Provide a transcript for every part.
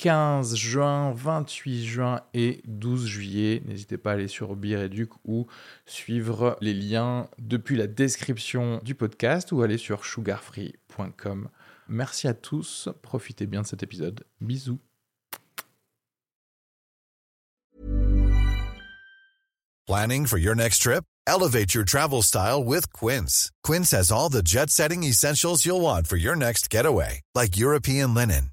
15 juin, 28 juin et 12 juillet. N'hésitez pas à aller sur Bireduc ou suivre les liens depuis la description du podcast ou aller sur sugarfree.com. Merci à tous, profitez bien de cet épisode. Bisous. Planning for your next trip? Elevate your travel style with Quince. Quince has all the jet setting essentials you'll want for your next getaway, like European linen,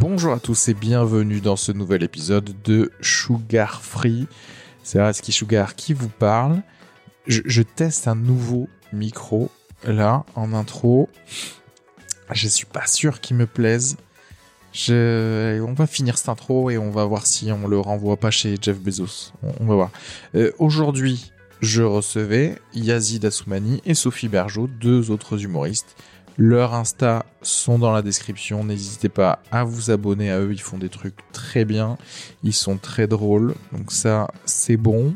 Bonjour à tous et bienvenue dans ce nouvel épisode de Sugar Free. C'est Raski Sugar qui vous parle. Je, teste un nouveau micro là en intro. Je suis pas sûr qu'il me plaise. On va finir cette intro et on va voir si on le renvoie pas chez Jeff Bezos. On, on va voir. Euh, Aujourd'hui, je recevais Yazid Assoumani et Sophie Bergeau, deux autres humoristes. Leurs Insta sont dans la description. N'hésitez pas à vous abonner à eux. Ils font des trucs très bien. Ils sont très drôles. Donc ça, c'est bon.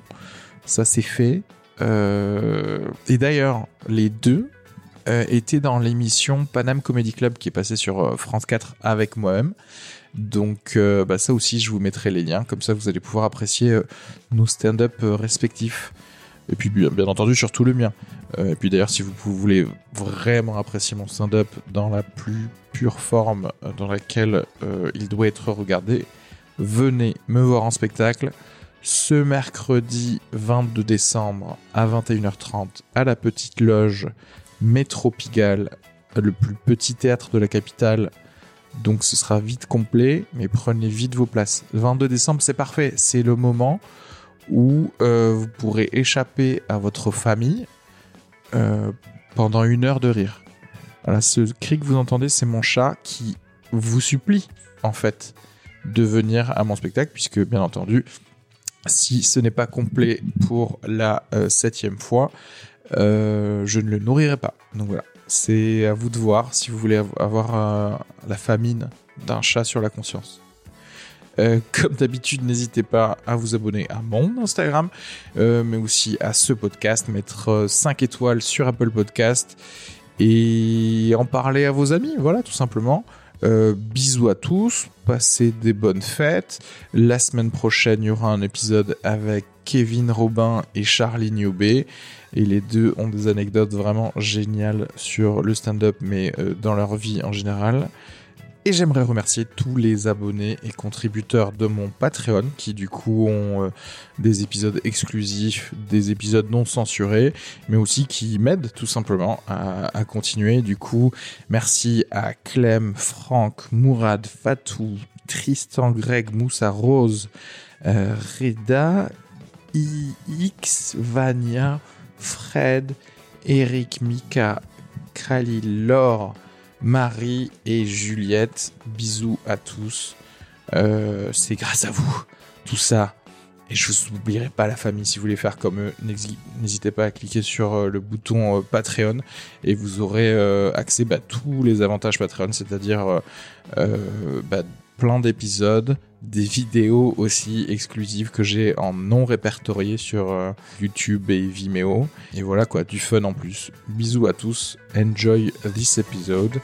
Ça, c'est fait. Euh, Et d'ailleurs, les deux euh, étaient dans l'émission Panam Comedy Club qui est passée sur euh, France 4 avec moi-même. Donc bah, ça aussi, je vous mettrai les liens. Comme ça, vous allez pouvoir apprécier nos stand-up respectifs. Et puis bien, entendu, surtout le mien. Euh, et puis d'ailleurs, si vous, voulez vraiment apprécier mon stand-up dans la plus pure forme dans laquelle euh, il doit être regardé, venez me voir en spectacle ce mercredi 22 décembre à 21h30 à la Petite Loge Métro Pigalle, le plus petit théâtre de la capitale. Donc ce sera vite complet, mais prenez vite vos places. Le 22 décembre, c'est parfait. C'est le moment où euh, vous pourrez échapper à votre famille euh, pendant une heure de rire. Voilà, ce cri que vous entendez, c'est mon chat qui vous supplie, en fait, de venir à mon spectacle, puisque, bien entendu, si ce n'est pas complet pour la euh, septième fois, je ne le nourrirai pas. Donc voilà, c'est à vous de voir si vous voulez av- avoir la famine d'un chat sur la conscience. Euh, comme d'habitude, n'hésitez pas à vous abonner à mon Instagram, euh, mais aussi à ce podcast, mettre 5 étoiles sur Apple Podcast et en parler à vos amis, voilà, tout simplement. Euh, bisous à tous, passez des bonnes fêtes. La semaine prochaine, il y aura un épisode avec Kevin Robin et Charlie Niobé. Et les deux ont des anecdotes vraiment géniales sur le stand-up, mais euh, dans leur vie en général. Et j'aimerais remercier tous les abonnés et contributeurs de mon Patreon qui du coup ont euh, des épisodes exclusifs, des épisodes non censurés, mais aussi qui m'aident tout simplement à, continuer. Du coup, merci à Clem, Franck, Mourad, Fatou, Tristan, Greg, Moussa, Rose, euh, Reda, IX, Vania, Fred, Eric, Mika, Khalil, Laure, Marie et Juliette. Bisous à tous. Euh, c'est grâce à vous, tout ça. Et je vous oublierai pas la famille. Si vous voulez faire comme eux, n'hésitez pas à cliquer sur euh, le bouton euh, Patreon et vous aurez accès à tous les avantages Patreon, c'est-à-dire bah, plein d'épisodes, des vidéos aussi exclusives que j'ai en non répertorié sur euh, YouTube et Vimeo. Et voilà quoi, du fun en plus. Bisous à tous, enjoy this episode.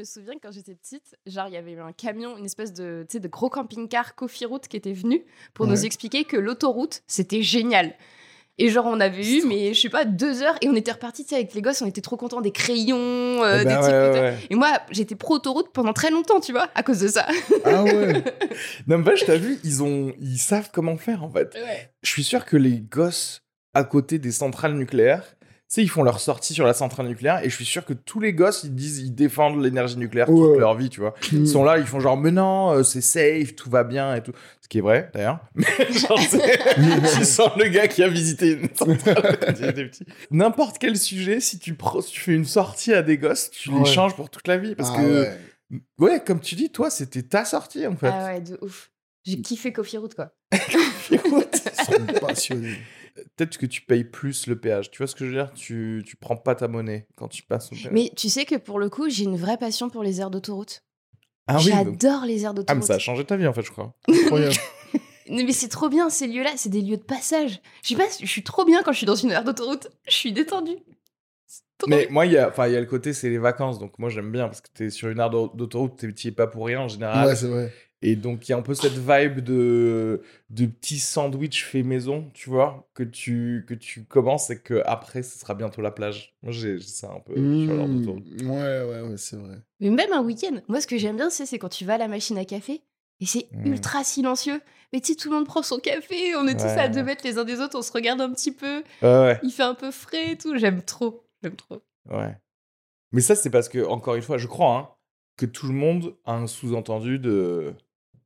Me me souviens que quand j'étais petite, genre, il y avait un camion, une espèce de, de gros camping-car Coffee Route qui était venu pour nous expliquer que l'autoroute, c'était génial. Et genre, on avait eu, mais je sais pas, deux heures et on était repartis, tu sais, avec les gosses, on était trop contents des crayons, euh, Eh des trucs. ouais, et tout. ouais. Et moi, j'étais pro-autoroute pendant très longtemps, tu vois, à cause de ça. Ah ouais. N'empêche, t'as vu, ils, ont... ils savent comment faire en fait. Ouais. Je suis sûr que les gosses à côté des centrales nucléaires, sais, ils font leur sortie sur la centrale nucléaire et je suis sûr que tous les gosses, ils disent, ils défendent l'énergie nucléaire toute Ouais. leur vie, tu vois. Ils sont là, ils font genre, mais non, euh, c'est safe, tout va bien et tout. Ce qui est vrai, d'ailleurs. Mais genre, je sens le gars qui a visité une centrale quand il était petit. N'importe quel sujet, si tu, si tu fais une sortie à des gosses, tu les changes pour toute la vie. Parce Ah que, ouais. ouais. comme tu dis, toi, c'était ta sortie, en fait. Ah ouais, de ouf. J'ai kiffé Coffee Route, quoi. Écoute, Ils sont passionnés. Peut-être que tu payes plus le péage. Tu vois ce que je veux dire? Tu, tu prends pas ta monnaie quand tu passes au péage. Mais tu sais que pour le coup, j'ai une vraie passion pour les aires d'autoroute. ah oui, donc- J'adore les aires ah, mais d'autoroute. ça a changé ta vie, en fait, je crois. Mais c'est trop bien ces lieux-là, c'est des lieux de passage. Je sais pas, je suis trop bien quand je suis dans une aire d'autoroute. Je suis détendue. C'est trop Mais moi, il y a, enfin, il y a le côté, c'est les vacances. Donc, moi, j'aime bien parce que t'es sur une aire d'au- d'autoroute, t'es- t'y es pas pour rien en général. Ouais, c'est vrai. Et donc, il y a un peu cette vibe de, de petit sandwich fait maison, tu vois, que tu, que tu commences et que après, ce sera bientôt la plage. Moi, j'ai ça un peu sur l'aire Mmh. d'autoroute. Ouais, ouais, ouais, c'est vrai. Mais même un week-end, moi ce que j'aime bien, c'est c'est quand tu vas à la machine à café et c'est Mm. ultra silencieux. Mais tu sais, tout le monde prend son café, on est tous à deux mètres les uns des autres, on se regarde un petit peu, Ouais, ouais. il fait un peu frais et tout. J'aime trop, j'aime trop. Ouais. Mais ça, c'est parce que, encore une fois, je crois hein, que tout le monde a un sous-entendu de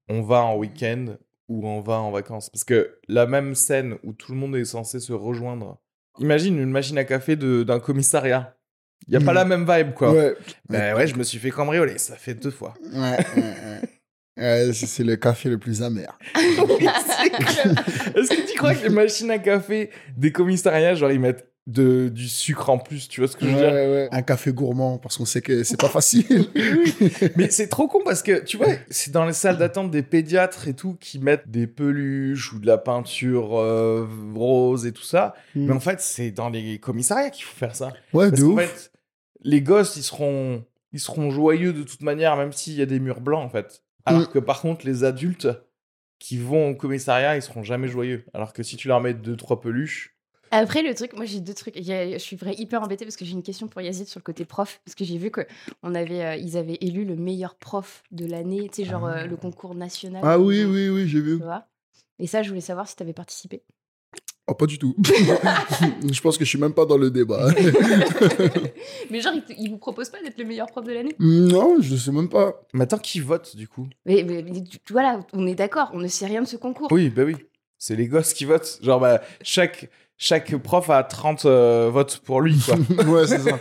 on va en week-end ou on va en vacances. Parce que la même scène où tout le monde est censé se rejoindre, imagine une machine à café de- d'un commissariat. Il n'y a pas Mhm. la même vibe, quoi. Ouais. Ben ouais, je me suis fait cambrioler, ça fait deux fois. Ouais, ouais, ouais. C'est le café le plus amer. Est-ce que tu crois que les machines à café des commissariats, genre, ils mettent de, du sucre en plus, tu vois ce que je veux Ouais, dire ouais. Un café gourmand, parce qu'on sait que c'est pas facile. Mais c'est trop con parce que, tu vois, c'est dans les salles d'attente des pédiatres et tout qui mettent des peluches ou de la peinture euh, rose et tout ça. Mm. Mais en fait, c'est dans les commissariats qu'il faut faire ça. Ouais, Parce de ouf. fait, les gosses, ils seront, ils seront joyeux de toute manière, même s'il y a des murs blancs, en fait. Alors Mm. que par contre, les adultes qui vont au commissariat, ils seront jamais joyeux. Alors que si tu leur mets deux, trois peluches, Après, le truc, moi j'ai deux trucs. Je suis vrai hyper embêtée parce que j'ai une question pour Yazid sur le côté prof. Parce que j'ai vu qu'ils avait, euh, ils avaient élu le meilleur prof de l'année, tu sais, genre euh, le concours national. Ah oui, oui, oui, j'ai vu. Tu vois? Et ça, je voulais savoir si tu avais participé. Oh, pas du tout. je pense que je suis même pas dans le débat. Mais genre, ils, vous proposent pas d'être le meilleur prof de l'année? Non, je sais même pas. mais attends, qui vote du coup? Mais, mais- mais tu- voilà, on est d'accord, on ne sait rien de ce concours. Oui, bah oui. C'est les gosses qui votent. Genre, bah, chaque, chaque prof a 30 euh, votes pour lui, quoi. ouais, c'est ça.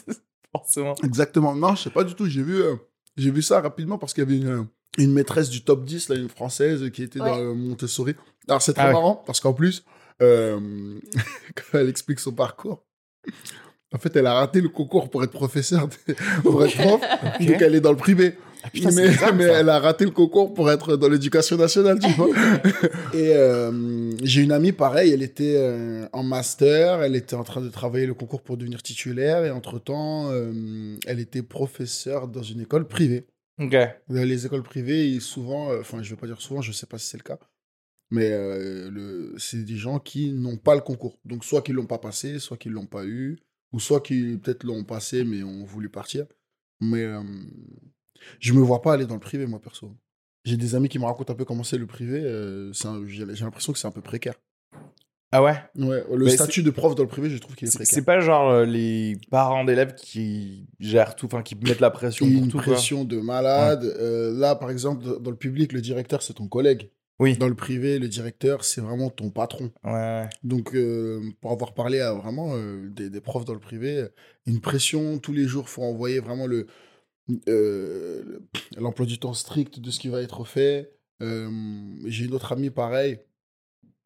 Forcément. Exactement. Non, je sais pas du tout. J'ai vu, euh, j'ai vu ça rapidement parce qu'il y avait une, euh, une maîtresse du top 10, là, une française, qui était dans Ouais. le Montessori. Alors, c'est très Ah ouais. marrant parce qu'en plus, euh, quand elle explique son parcours, en fait, elle a raté le concours pour être professeur, de- pour être prof. Donc, elle est dans le privé. Ah, putain, mais bizarre, mais ça. elle a raté le concours pour être dans l'éducation nationale, tu vois. Et euh, j'ai une amie, pareil, elle était euh, en master, elle était en train de travailler le concours pour devenir titulaire, et entre-temps, euh, elle était professeure dans une école privée. Les écoles privées, ils souvent, euh, enfin, je vais pas dire souvent, je sais pas si c'est le cas, mais euh, le, c'est des gens qui n'ont pas le concours. Donc, soit qu'ils l'ont pas passé, soit qu'ils l'ont pas eu, ou soit qu'ils peut-être l'ont passé, mais ont voulu partir. Mais euh, je me vois pas aller dans le privé, moi, perso. J'ai des amis qui me racontent un peu comment c'est le privé. euh, c'est un- j'ai j'ai l'impression que c'est un peu précaire. Ah ouais? Ouais, le Mais statut de prof dans le privé, je trouve qu'il est C'est précaire. c'est pas genre euh, les parents d'élèves qui gèrent tout, enfin qui mettent la pression pour une tout. quoi? pression de malade. Euh, là, par exemple, dans- dans le public, le directeur, c'est ton collègue. Oui. Dans le privé, le directeur, c'est vraiment ton patron. Ouais, ouais. Donc, euh, pour avoir parlé à vraiment euh, des, des profs dans le privé, une pression tous les jours, faut envoyer vraiment le euh, le- l'emploi du temps strict de ce qui va être fait. Euh, J'ai une autre amie pareil,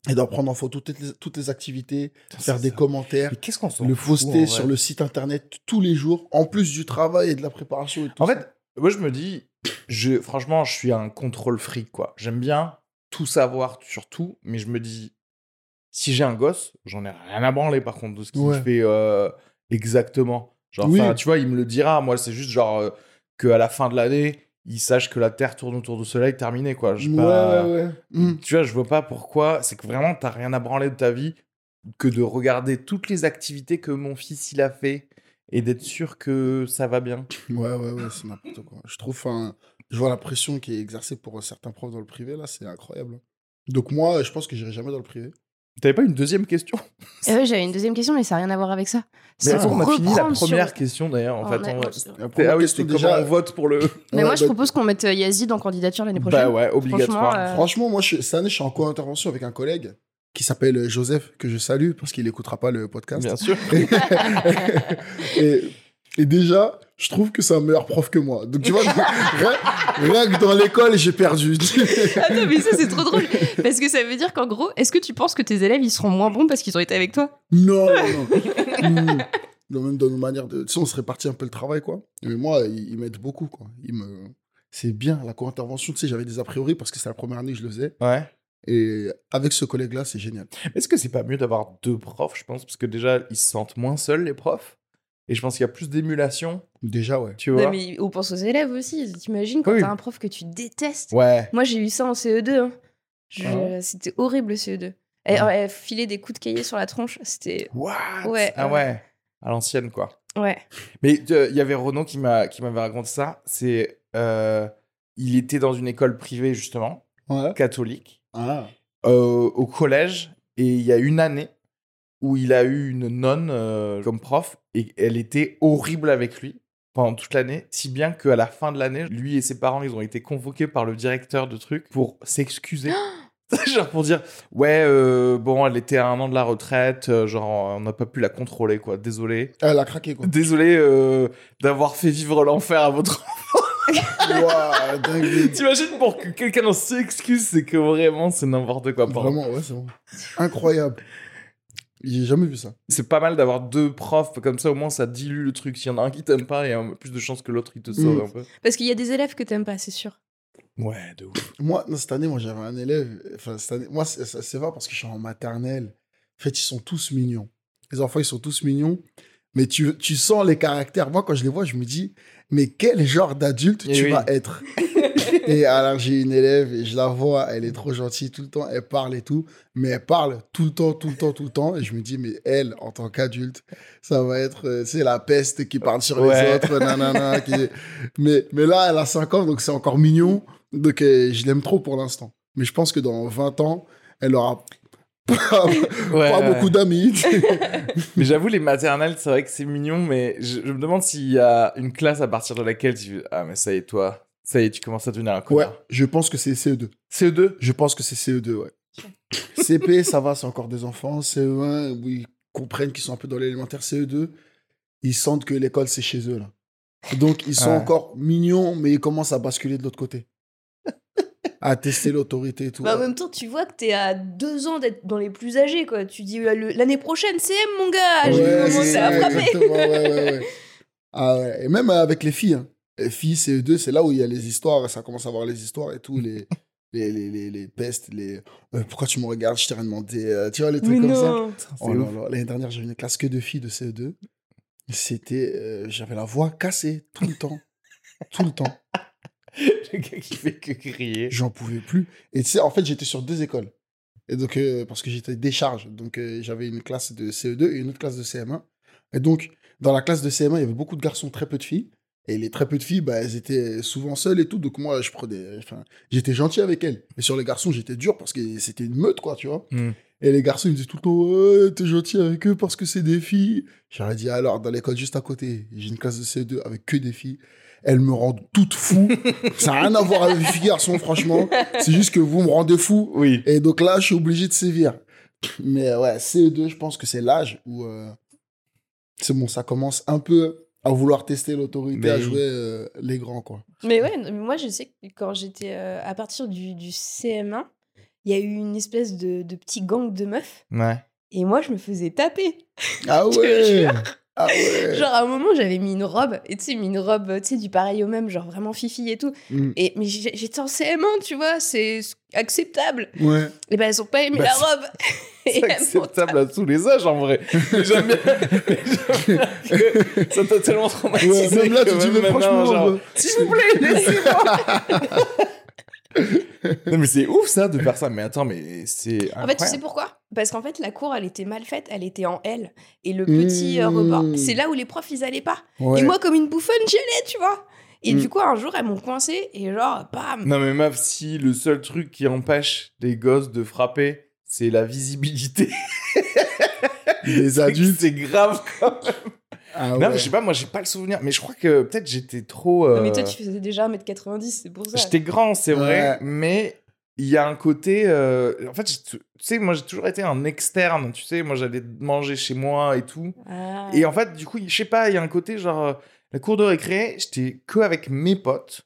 elle doit prendre en photo toutes les, toutes les activités, faire des ça. commentaires, qu'est-ce qu'on le poster sur le site internet tous les jours, en plus du travail et de la préparation. Et tout En ça. fait, moi je me dis, je, franchement, je suis un contrôle freak, quoi. J'aime bien tout savoir sur tout, mais je me dis, si j'ai un gosse, j'en ai rien à branler par contre de ce qu'il Ouais. fait euh, exactement. Genre, Oui. tu vois, il me le dira. Moi, c'est juste genre qu'à la fin de l'année, ils sachent que la Terre tourne autour du Soleil, terminé, quoi. Je sais Ouais, pas- ouais, ouais. Mm. Tu vois, je vois pas pourquoi. C'est que vraiment, t'as rien à branler de ta vie que de regarder toutes les activités que mon fils il a fait et d'être sûr que ça va bien. Ouais, ouais, ouais, c'est n'importe quoi. Je trouve, enfin, je vois la pression qui est exercée pour certains profs dans le privé, là, c'est incroyable. Donc moi, je pense que j'irai jamais dans le privé. T'avais pas une deuxième question? Et ouais, j'avais une deuxième question, mais ça n'a rien à voir avec ça. Mais on a fini la sur- première question d'ailleurs. En Oh, fait, a- on La Ah oui, question, c'était comment on vote pour le. Mais Ouais, moi, je propose qu'on mette euh, Yazid en candidature l'année prochaine. Bah ouais, obligatoire. Franchement, euh, Franchement, moi, je- cette année, je suis en co-intervention avec un collègue qui s'appelle euh, Joseph, que je salue parce qu'il n'écoutera pas le podcast. Bien sûr. et, et déjà, je trouve que c'est un meilleur prof que moi. Donc, tu vois, rien, rien que dans l'école, j'ai perdu. Attends, mais ça, c'est trop drôle. Parce que ça veut dire qu'en gros, est-ce que tu penses que tes élèves, ils seront moins bons parce qu'ils ont été avec toi? Non, non, non. Mm. Non, Même dans nos manières de. Tu sais, on se répartit un peu le travail, quoi. Mais moi, ils, ils m'aident beaucoup, quoi. Ils me... C'est bien, la co-intervention. Tu sais, j'avais des a priori parce que c'est la première année que je le faisais. Ouais. Et avec ce collègue-là, c'est génial. Est-ce que c'est pas mieux d'avoir deux profs, je pense? Parce que déjà, ils se sentent moins seuls, les profs. Et je pense qu'il y a plus d'émulation, Déjà, ouais. tu vois. Non, mais on pense aux élèves aussi. T'imagines quand Oui. t'as un prof que tu détestes Ouais. Moi, j'ai eu ça en CE2. hein. Je- Ah C'était horrible, le CE2. Elle, elle filait des coups de cahier sur la tronche. C'était. What? Ouais, Ah ouais. À l'ancienne, quoi. Ouais. Mais euh, il y avait Renaud qui m'a qui m'avait raconté ça. C'est euh, il était dans une école privée justement Ouais. catholique Ah. euh, au collège et il y a une année où il a eu une nonne euh, comme prof et elle était horrible avec lui pendant toute l'année, si bien qu'à la fin de l'année, lui et ses parents, ils ont été convoqués par le directeur de truc pour s'excuser. genre pour dire ouais euh, bon elle était à un an de la retraite euh, genre on n'a pas pu la contrôler quoi désolé Elle a craqué, quoi. désolé euh, d'avoir fait vivre l'enfer à votre dingue. T'imagines pour que quelqu'un s'excuse, c'est que vraiment c'est n'importe quoi. Vraiment, ouais, c'est bon. Incroyable. J'ai jamais vu ça. C'est pas mal d'avoir deux profs comme ça, au moins ça dilue le truc. S'il y en a un qui t'aime pas, il y a un- plus de chances que l'autre il te sauve Mm. un peu. Parce qu'il y a des élèves que t'aimes pas, c'est sûr. Ouais, de ouf. Moi, non, cette année, moi, j'avais un élève. Enfin, cette année, moi, c'est vrai parce que je suis en maternelle. En fait, ils sont tous mignons. Les enfants, ils sont tous mignons. Mais tu, tu sens les caractères. Moi, quand je les vois, je me dis, mais quel genre d'adulte Eh tu oui. vas être Et alors, j'ai une élève et je la vois, elle est trop gentille tout le temps, elle parle et tout. Mais elle parle tout le temps, tout le temps, tout le temps. Et je me dis, mais elle, en tant qu'adulte, ça va être, euh, c'est la peste qui parle sur les autres, nanana. qui... mais, mais là, elle a 5 ans, donc c'est encore mignon. Donc, euh, je l'aime trop pour l'instant. Mais je pense que dans 20 ans, elle aura pas, Ouais, pas ouais. beaucoup d'amis. Mais j'avoue, les maternelles, c'est vrai que c'est mignon, mais je, je me demande s'il y a une classe à partir de laquelle tu. Ah, mais ça y est, toi. Ça y est, tu commences à devenir un ouais, connard. je pense que c'est CE2. CE2 Je pense que c'est CE2, ouais. CP, ça va, c'est encore des enfants. CE1, où ils comprennent qu'ils sont un peu dans l'élémentaire. CE2, ils sentent que l'école, c'est chez eux, là. Donc, ils sont Ouais. encore mignons, mais ils commencent à basculer de l'autre côté. à tester l'autorité et tout. Bah, en même temps, tu vois que t'es à deux ans d'être dans les plus âgés, quoi. Tu dis l'année prochaine, CM, mon gars, j'ai Ouais, à ça, frapper. exactement, ouais, ouais, ouais. Ah ouais. Et même avec les filles. hein. Les filles, CE2, c'est là où il y a les histoires. Ça commence à avoir les histoires et tout. Les, les, les, les, les pestes, les. euh, pourquoi tu me regardes Je t'ai rien demandé. euh, tu vois, les trucs Mais comme ça. non. Oh là là, L'année dernière, j'avais une classe que de filles de CE2. C'était. euh, J'avais la voix cassée tout le temps. tout le temps. Le gars qui fait que crier. J'en pouvais plus. Et tu sais, en fait, j'étais sur deux écoles. Et donc, euh, parce que j'étais décharge. Donc, euh, j'avais une classe de CE2 et une autre classe de CM1. Et donc, dans la classe de CM1, il y avait beaucoup de garçons, très peu de filles. Et les très peu de filles, bah, elles étaient souvent seules et tout. Donc, moi, je prenais. Enfin, j'étais gentil avec elles. Et sur les garçons, j'étais dur parce que c'était une meute, quoi, tu vois. Mm. Et les garçons, ils me disaient tout le temps, ouais, t'es gentil avec eux parce que c'est des filles. J'aurais dit, alors, dans l'école juste à côté, j'ai une classe de CE2 avec que des filles. Elles me rendent toutes fou. Ça n'a rien à voir avec les filles garçons, franchement. C'est juste que vous me rendez fou. Oui. Et donc là, je suis obligé de sévir. Mais euh, ouais, CE2, je pense que c'est l'âge où euh, c'est bon, ça commence un peu à vouloir tester l'autorité, Mais à jouer euh, les grands, quoi. Mais ouais, moi je sais que quand j'étais euh, à partir du, du CM1, il y a eu une espèce de, de petit gang de meufs. Ouais. Et moi, je me faisais taper. Ah ouais. Ah ouais. Genre, à un moment, j'avais mis une robe, et tu sais, mis une robe, tu sais, du pareil au même, genre vraiment fifi et tout. Mm. Et, mais j'ai- j'étais en CM1, tu vois, c'est acceptable. Ouais. Et ben, elles ont pas aimé Bah, la robe. C'est acceptable à tous les âges en vrai. J'aime bien, que ça t'a tellement traumatisé. Ouais, même là, que tu dis, même mais maintenant, franchement, genre, S'il vous plaît, laissez-moi. Non, mais c'est ouf ça de faire ça. Mais attends, mais c'est. En fait, tu sais pourquoi? Parce qu'en fait, la cour, elle était mal faite, elle était en L. Et le petit euh, Mmh. rebord, c'est là où les profs, ils allaient pas. Ouais. Et moi, comme une bouffonne, j'y allais, tu vois. Et Mm. du coup, un jour, elles m'ont coincé et genre, bam Non, mais meuf, si le seul truc qui empêche les gosses de frapper, c'est la visibilité. Les adultes. C'est grave quand même. Ah Non, ouais. mais je sais pas, moi j'ai pas le souvenir. Mais je crois que peut-être j'étais trop. euh, Non, Mais toi, tu faisais déjà 1m90, c'est pour ça. J'étais grand, c'est vrai, Ouais. mais il y a un côté. euh, En fait, tu sais, moi j'ai toujours été un externe, tu sais, moi j'allais manger chez moi et tout. Ah. Et en fait, du coup, je sais pas, il y a un côté genre. euh, La cour de récré, j'étais que avec mes potes,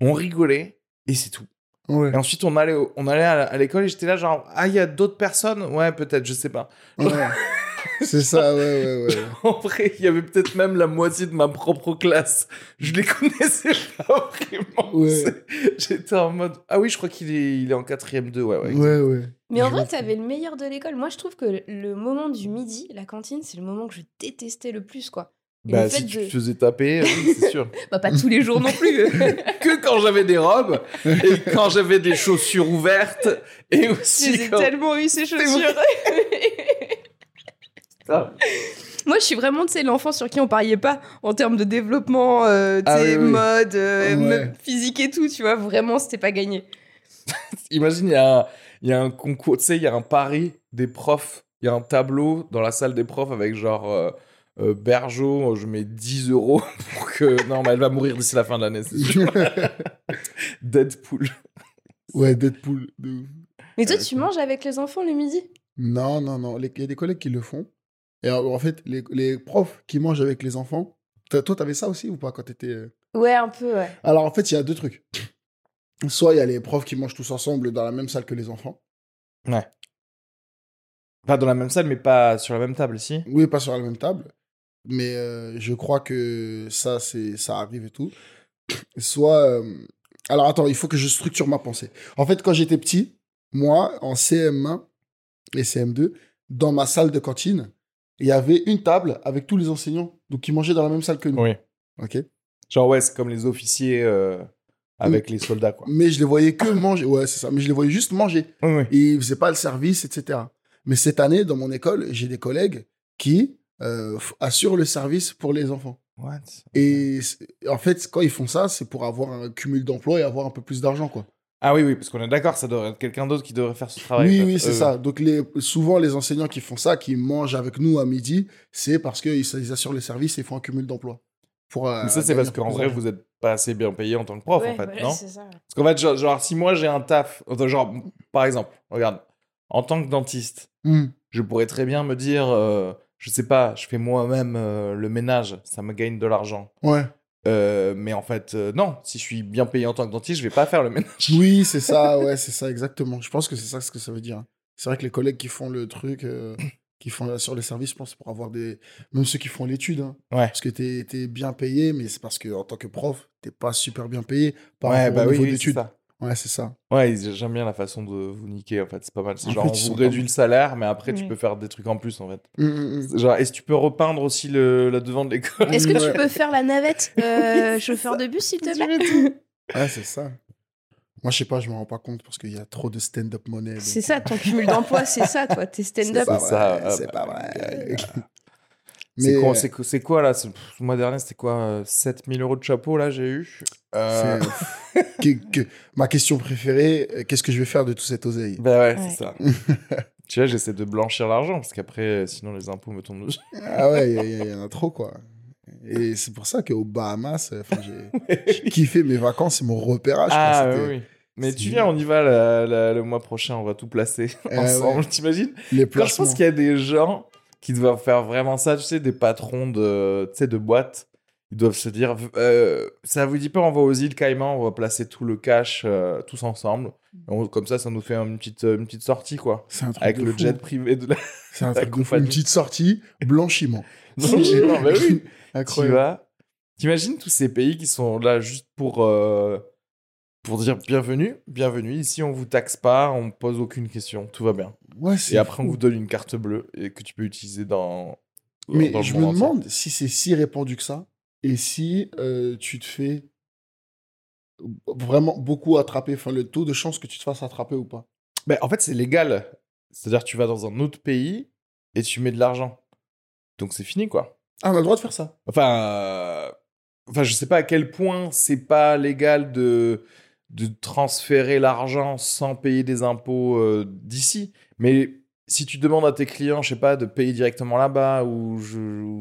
on rigolait et c'est tout. Ouais. Et ensuite, on allait, on allait à à l'école et j'étais là, genre, ah, il y a d'autres personnes? Ouais, peut-être, je sais pas. Ouais. C'est ça, ouais, ouais, ouais. En vrai, il y avait peut-être même la moitié de ma propre classe. Je les connaissais pas vraiment. Ouais. J'étais en mode, ah oui, je crois qu'il est, il est en quatrième 2, ouais, ouais. Ouais, ouais. Mais en vrai, t'avais le meilleur de l'école. Moi, je trouve que le moment du midi, la cantine, c'est le moment que je détestais le plus, quoi. Et Bah, si tu te faisais taper, oui, c'est sûr. Bah, pas tous les jours non plus. que quand j'avais des robes et quand j'avais des chaussures ouvertes et aussi les ai quand... tellement eu, ces chaussures. Ah. Moi, je suis vraiment, tu sais, l'enfant sur qui on pariait pas en termes de développement, euh, Ah oui, oui. mode, euh, Ouais. même physique et tout, tu vois. Vraiment, c'était pas gagné. Imagine, il y a, y a un concours, tu sais, il y a un pari des profs. Il y a un tableau dans la salle des profs avec genre euh, euh, Bergeau, je mets 10 euros pour que. Non, mais elle va mourir d'ici la fin de l'année, c'est sûr. Deadpool. Ouais, Deadpool. Mais toi, tu manges avec les enfants le midi? Non, non, non. Il y a des collègues qui le font. Et en en fait, les, les profs qui mangent avec les enfants. Toi, t'avais ça aussi ou pas quand t'étais. euh? Ouais, un peu, ouais. Alors, en fait, il y a deux trucs. Soit il y a les profs qui mangent tous ensemble dans la même salle que les enfants. Pas dans la même salle, mais pas sur la même table, si? Oui, pas sur la même table. Mais euh, je crois que ça, c'est, ça arrive et tout. Soit. euh, Alors, attends, il faut que je structure ma pensée. En fait, quand j'étais petit, moi, en CM1 et CM2, dans ma salle de cantine, il y avait une table avec tous les enseignants. Donc, qui mangeaient dans la même salle que nous. Oui. Ok Genre, ouais, c'est comme les officiers euh, avec les soldats, quoi. Mais je les voyais que manger. Ouais, c'est ça. Mais je les voyais juste manger. Oui, oui. Et ils faisaient pas le service, etc. Mais cette année, dans mon école, j'ai des collègues qui euh, assurent le service pour les enfants. What? Et en fait, quand ils font ça, c'est pour avoir un cumul d'emplois et avoir un peu plus d'argent, quoi. Ah oui, oui, parce qu'on est d'accord, ça devrait être quelqu'un d'autre qui devrait faire ce travail. oui, oui, c'est Euh, ça. Donc, les, souvent, les enseignants qui font ça, qui mangent avec nous à midi, c'est parce qu'ils ils assurent le service et font un cumul d'emplois. Pour, euh, Mais ça, c'est parce qu'en vrai, vous êtes pas assez bien payé en tant que prof, Ouais, en fait, voilà, non c'est ça. Parce qu'en fait, genre, genre, si moi j'ai un taf, genre, par exemple, regarde, en tant que dentiste, Hmm. je pourrais très bien me dire, euh, je sais pas, je fais moi-même euh, le ménage, ça me gagne de l'argent. Ouais. Euh, mais en fait, euh, non, si je suis bien payé en tant que dentiste, je vais pas faire le ménage. Oui, c'est ça, ouais, c'est ça, exactement. Je pense que c'est ça ce que ça veut dire. C'est vrai que les collègues qui font le truc, euh, qui font sur les services, je pense, pour avoir des. Même ceux qui font l'étude, hein, Ouais. parce que t'es es bien payé, mais c'est parce que en tant que prof, t'es pas super bien payé par Ouais, bah au oui, niveau oui, c'est d'études. Ouais, c'est ça. Ouais, j'aime bien la façon de vous niquer, en fait, c'est pas mal. C'est En genre, fait, on vous réduit le salaire, mais après, tu peux faire des trucs en plus, en fait. Hum, hum, hum. Genre, est-ce que tu peux repeindre aussi le, la devant de l'école? Est-ce que Ouais. tu peux faire la navette, euh, chauffeur de bus, s'il te plaît Ouais, c'est ça. Moi, je sais pas, je me rends pas compte parce qu'il y a trop de stand-up money. donc- C'est ça, ton cumul d'emploi, c'est ça, toi, t'es stand-up. C'est ça, c'est pas vrai. C'est Mais, quoi, euh, c'est quoi- là? Pff, Le mois dernier, c'était quoi euh, 7000 euros de chapeau là, j'ai eu? Euh, c'est- que- que- ma question préférée, euh, qu'est-ce que je vais faire de tout cet oseille? Bah ouais, Ouais. c'est ça. tu vois, j'essaie de blanchir l'argent parce qu'après, euh, sinon les impôts me tombent dessus. Ah ouais, il y, en a trop, quoi. Et c'est pour ça qu'au Bahamas, j'ai kiffé mes vacances et mon repérage. ah oui. Mais tu viens, on y va la- la- le mois prochain, on va tout placer Eh ensemble, ouais. t'imagines? Les Quand je placements. pense qu'il y a des gens qui doivent faire vraiment ça, tu sais, des patrons de, tu sais, de boîtes Ils doivent se dire, euh, ça vous dit pas, on va aux îles Caïmans, on va placer tout le cash euh, tous ensemble. On- comme ça, ça nous fait une petite, une petite sortie, quoi. C'est un truc Avec de le fou. jet privé de la. C'est un truc de fou. Une petite sortie, blanchiment. Non, mais oui. Tu Incroyable. vas. T'imagines tous ces pays qui sont là juste pour, euh, pour dire bienvenue, bienvenue. Ici, on vous taxe pas, on pose aucune question, tout va bien. Ouais, Et après, on vous donne une carte bleue et que tu peux utiliser dans. Mais dans je me entier. demande si c'est si répandu que ça et si euh, tu te fais vraiment beaucoup attraper, enfin le taux de chance que tu te fasses attraper ou pas? Ben, en fait, c'est légal. C'est-à-dire, tu vas dans un autre pays et tu mets de l'argent. Donc, c'est fini, quoi. Ah, on a le droit de faire ça. Enfin, euh, enfin, je sais pas à quel point c'est pas légal de de transférer l'argent sans payer des impôts euh, d'ici. Mais si tu demandes à tes clients, je sais pas, de payer directement là-bas ou, je- ou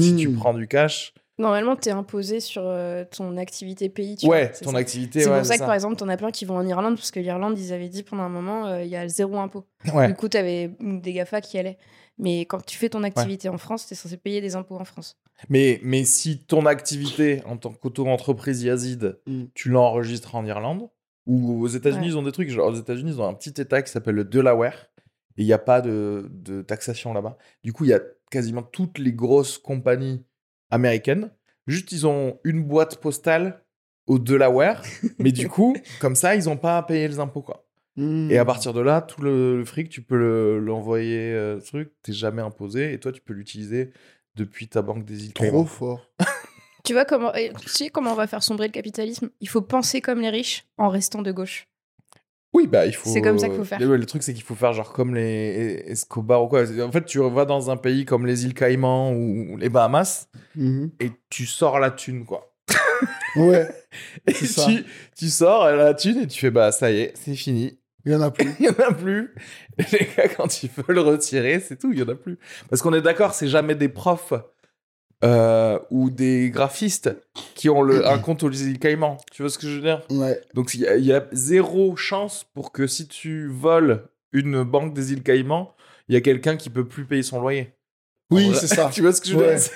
si tu Hmm. prends du cash, Normalement, tu es imposé sur euh, ton activité pays. Tu ouais, vois, ton ça. activité, C'est ouais, pour ça que, par exemple, t'en as plein qui vont en Irlande, parce que l'Irlande, ils avaient dit pendant un moment, euh, il y a zéro impôt. Ouais. Du coup, t'avais des GAFA qui allaient. Mais quand tu fais ton activité en France, t'es censé payer des impôts en France. Mais, mais si ton activité en tant qu'auto-entreprise Yazid, Mm. tu l'enregistres en Irlande, ou aux États-Unis, Ouais. ils ont des trucs, genre aux États-Unis, ils ont un petit état qui s'appelle le Delaware, et il n'y a pas de, de taxation là-bas. Du coup, il y a quasiment toutes les grosses compagnies américaines. Juste, ils ont une boîte postale au Delaware, mais du coup, comme ça, ils n'ont pas à payer les impôts, quoi. Hmm. Et à partir de là, tout le, le fric, tu peux le- l'envoyer, euh, truc, t'es jamais imposé, et toi, tu peux l'utiliser depuis ta banque des îles Trop fort. Tu vois comment, et tu sais comment on va faire sombrer le capitalisme? Il faut penser comme les riches en restant de gauche. Oui, bah il faut. C'est comme ça qu'il faut faire. Le, le truc, c'est qu'il faut faire genre comme les Escobar ou quoi. En fait, tu vas dans un pays comme les îles Caïmans ou les Bahamas Mhm. et tu sors la thune, quoi. Ouais, Et C'est ça. tu, tu sors la thune et tu fais bah ça y est, c'est fini. il y en a plus. Il y en a plus. Les gars, quand ils veulent retirer, c'est tout, il y en a plus. Parce qu'on est d'accord, c'est jamais des profs euh, ou des graphistes qui ont le, un compte aux îles Caïmans. Tu vois ce que je veux dire? Ouais. Donc il y, a- il y a zéro chance pour que si tu voles une banque des îles Caïmans, il y a quelqu'un qui peut plus payer son loyer. Oui, c'est ça. tu vois ce que je veux Ouais. dire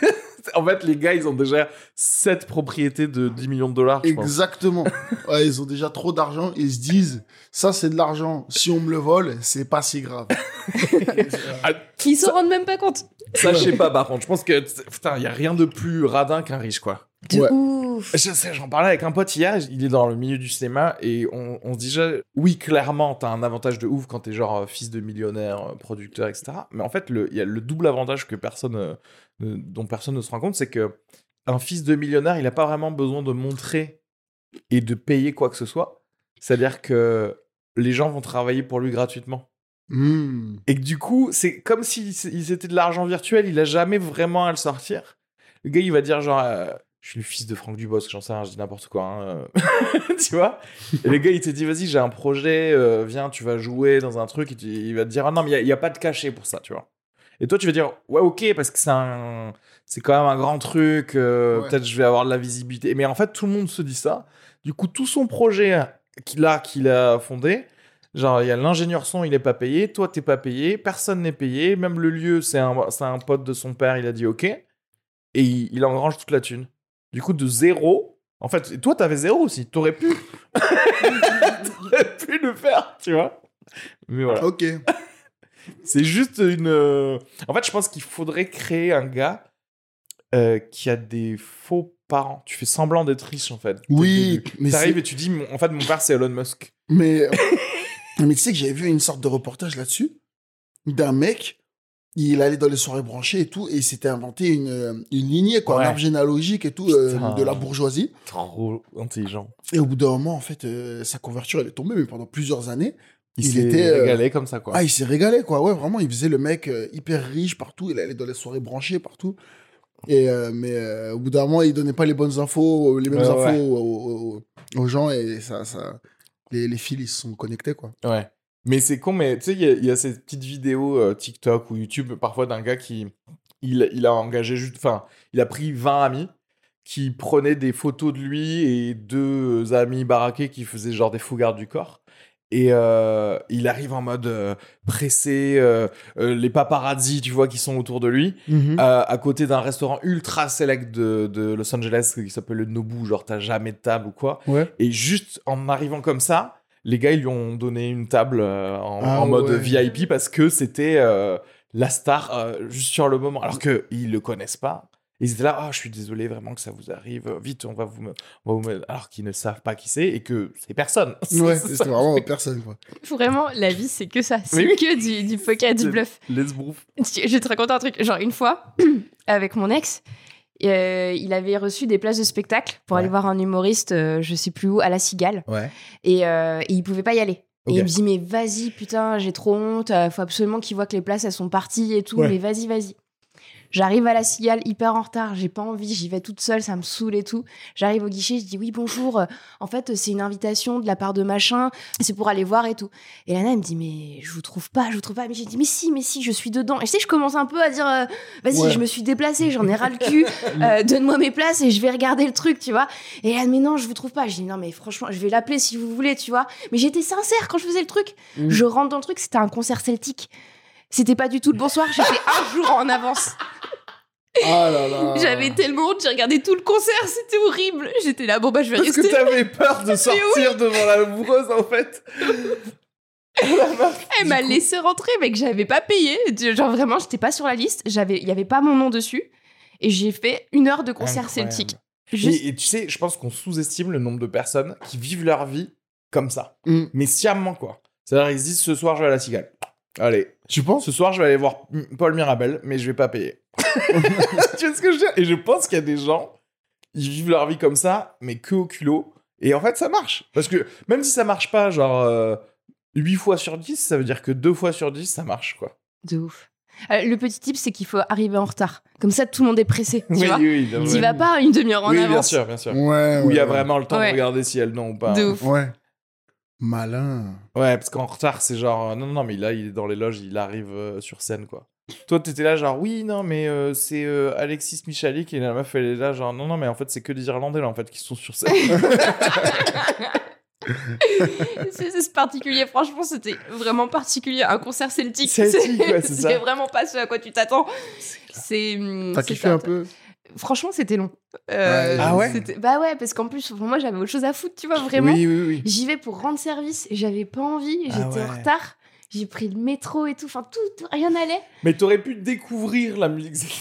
En fait, les gars, ils ont déjà 7 propriétés de 10 millions de dollars, je pense. Exactement. Ouais, ils ont déjà trop d'argent. Ils se disent, ça c'est de l'argent. Si on me le vole, c'est pas si grave. Ils s'en rendent même pas compte. Ça, je sais pas, par contre. Je pense que, putain, il y a rien de plus radin qu'un riche, quoi. De Ouais. ouf. Je sais, j'en parlais avec un pote hier, il est dans le milieu du cinéma et on, on se dit déjà, oui, clairement, t'as un avantage de ouf quand t'es genre euh, fils de millionnaire, euh, producteur, etc. Mais en fait, le- il y a le double avantage que personne, euh, dont personne ne se rend compte, c'est que un fils de millionnaire, il a pas vraiment besoin de montrer et de payer quoi que ce soit. C'est-à-dire que les gens vont travailler pour lui gratuitement. Hmm. Et que du coup, c'est comme si ils étaient de l'argent virtuel, il a jamais vraiment à le sortir. Le gars, il va dire genre, euh, je suis le fils de Franck Dubosc, j'en sais rien, je dis n'importe quoi. hein, euh. tu vois? Et le gars, il te dit, vas-y, j'ai un projet, euh, viens, tu vas jouer dans un truc. Et tu- il va te dire, ah non, mais il n'y a, pas de cachet pour ça, tu vois. Et toi, tu vas dire, ouais, ok, parce que c'est un... C'est quand même un grand truc, Ouais. peut-être je vais avoir de la visibilité. Mais en fait, tout le monde se dit ça. Du coup, tout son projet qu'il a, qu'il a fondé, genre, il y a l'ingénieur son, il est pas payé, toi, t'es pas payé, personne n'est payé, même le lieu, c'est un, un pote de son père, il a dit ok. Et il, il engrange toute la thune. Du coup, de zéro, en fait, toi, t'avais zéro aussi, t'aurais pu. t'aurais pu le faire, tu vois. Mais voilà. Ok. C'est juste une. euh, En fait, je pense qu'il faudrait créer un gars euh, qui a des faux parents. Tu fais semblant d'être riche, en fait. Oui, mais T'arrives et tu dis, en fait, mon père, c'est Elon Musk. Mais, mais tu sais que j'avais vu une sorte de reportage là-dessus d'un mec. Il allait dans les soirées branchées et tout, et il s'était inventé une, euh, une lignée, quoi, Ouais. un arbre généalogique et tout, euh, Putain. de la bourgeoisie. Trop intelligent. Et au bout d'un moment, en fait, euh, sa couverture, elle est tombée, mais pendant plusieurs années. Il, Il s'est euh, régalé comme ça, quoi. Ah, il s'est régalé, quoi. Ouais, vraiment, il faisait le mec euh, hyper riche partout. Il allait dans les soirées branchées partout. Et, euh, mais au bout d'un moment, il donnait pas les bonnes infos, les mêmes infos ouais. Aux, aux- aux gens, et ça, ça, les, les fils, ils sont connectés, quoi. Ouais. Mais c'est con, mais tu sais, il y a- ces petites vidéos euh, TikTok ou YouTube, parfois d'un gars qui. Il, il a engagé juste. Enfin, il a pris 20 amis qui prenaient des photos de lui et deux amis baraqués qui faisaient genre des fous gardes du corps. Et euh, il arrive en mode euh, pressé, euh, euh, les paparazzi, tu vois, qui sont autour de lui, Mhm. à côté d'un restaurant ultra select de, de Los Angeles qui s'appelle le Nobu, genre t'as jamais de table ou quoi. Ouais. Et juste en arrivant comme ça, les gars, ils lui ont donné une table en, Ah en mode ouais. VIP parce que c'était la star juste sur le moment. Alors qu'ils le connaissent pas. Ils étaient là, ah, je suis désolé vraiment que ça vous arrive. Vite, on va vous, me- on va vous mettre. Alors qu'ils ne savent pas qui c'est et que c'est personne. Ouais, C'est vraiment personne, quoi. Vraiment, la vie, c'est que ça. C'est Oui, que du, du poker, du bluff. L'esbrouf. Je vais te raconter un truc. Genre, une fois, avec mon ex, euh, il avait reçu des places de spectacle pour Ouais. aller voir un humoriste, euh, je sais plus où, à la Cigale. Ouais. Et, euh, et il pouvait pas y aller. Et il me dit, mais vas-y, putain, j'ai trop honte. euh, faut absolument qu'il voit que les places, elles sont parties et tout. Ouais. Mais vas-y, vas-y. J'arrive à la cigale hyper en retard, j'ai pas envie, j'y vais toute seule, ça me saoule et tout. J'arrive au guichet, je dis oui bonjour, en fait c'est une invitation de la part de machin, c'est pour aller voir et tout. Et Lana elle me dit mais je vous trouve pas, je vous trouve pas. Mais j'ai dit mais si, mais si, je suis dedans. Et je sais, je commence un peu à dire euh, vas-y, Ouais. je me suis déplacée, j'en ai ras le cul, euh, donne-moi mes places et je vais regarder le truc, tu vois. Et elle mais non, je vous trouve pas. Je dis non mais franchement, je vais l'appeler si vous voulez, tu vois. Mais j'étais sincère quand je faisais le truc. Mm. Je rentre dans le truc, c'était un concert celtique. C'était pas du tout le bonsoir, j'étais un jour en avance. Là là. J'avais tellement honte, j'ai regardé tout le concert, c'était horrible. J'étais là, bon bah je vais Parce que rester. t'avais peur de sortir devant la l'amoureuse, en fait. Elle m'a laissé rentrer, mais que j'avais pas payé. Genre vraiment, j'étais pas sur la liste, j'avais, il y avait pas mon nom dessus. Et j'ai fait une heure de concert Incroyable. celtique. Juste, Et, et tu sais, je pense qu'on sous-estime le nombre de personnes qui vivent leur vie comme ça. Mm. Mais sciemment, quoi. C'est-à-dire, ils se disent ce soir, je vais à la cigale. Allez, Tu penses ce soir, je vais aller voir Paul Mirabel, mais je vais pas payer. tu vois ce que je veux dire? Et je pense qu'il y a des gens, ils vivent leur vie comme ça, mais que au culot. Et en fait, ça marche. Parce que même si ça marche pas, genre euh, 8 fois sur 10, ça veut dire que 2 fois sur 10, ça marche, quoi. de ouf. Euh, le petit tip, c'est qu'il faut arriver en retard. Comme ça, tout le monde est pressé. Tu vois oui, bien T'y sûr. vas pas une demi-heure en Oui, bien sûr, bien sûr. Ouais. Où il y a ouais, vraiment le temps Ouais. de regarder si elles n'ont ou pas. De ouf. Ouais. Malin. Ouais, parce qu'en retard, c'est genre, euh, non, non, non, mais là, il est dans les loges, il arrive euh, sur scène, quoi. Toi, t'étais là, genre, oui, non, mais euh, c'est euh, Alexis Michalik, et la meuf, elle est là, genre, non, non, mais en fait, c'est que des Irlandais, là, en fait, qui sont sur scène. c'est c'est particulier, franchement, c'était vraiment particulier. Un concert celtique, Celtique, ouais, c'est ça. vraiment pas ce à quoi tu t'attends. C'est. hum, T'as c'est kiffé ça. un peu? Franchement, c'était long. Euh. Ah ouais Bah ouais, parce qu'en plus, pour moi, j'avais autre chose à foutre, tu vois, vraiment. Oui, oui, oui. J'y vais pour rendre service et j'avais pas envie, Ah j'étais en ouais. retard. J'ai pris le métro et tout, enfin tout, tout- rien n'allait. Mais t'aurais pu découvrir la musique.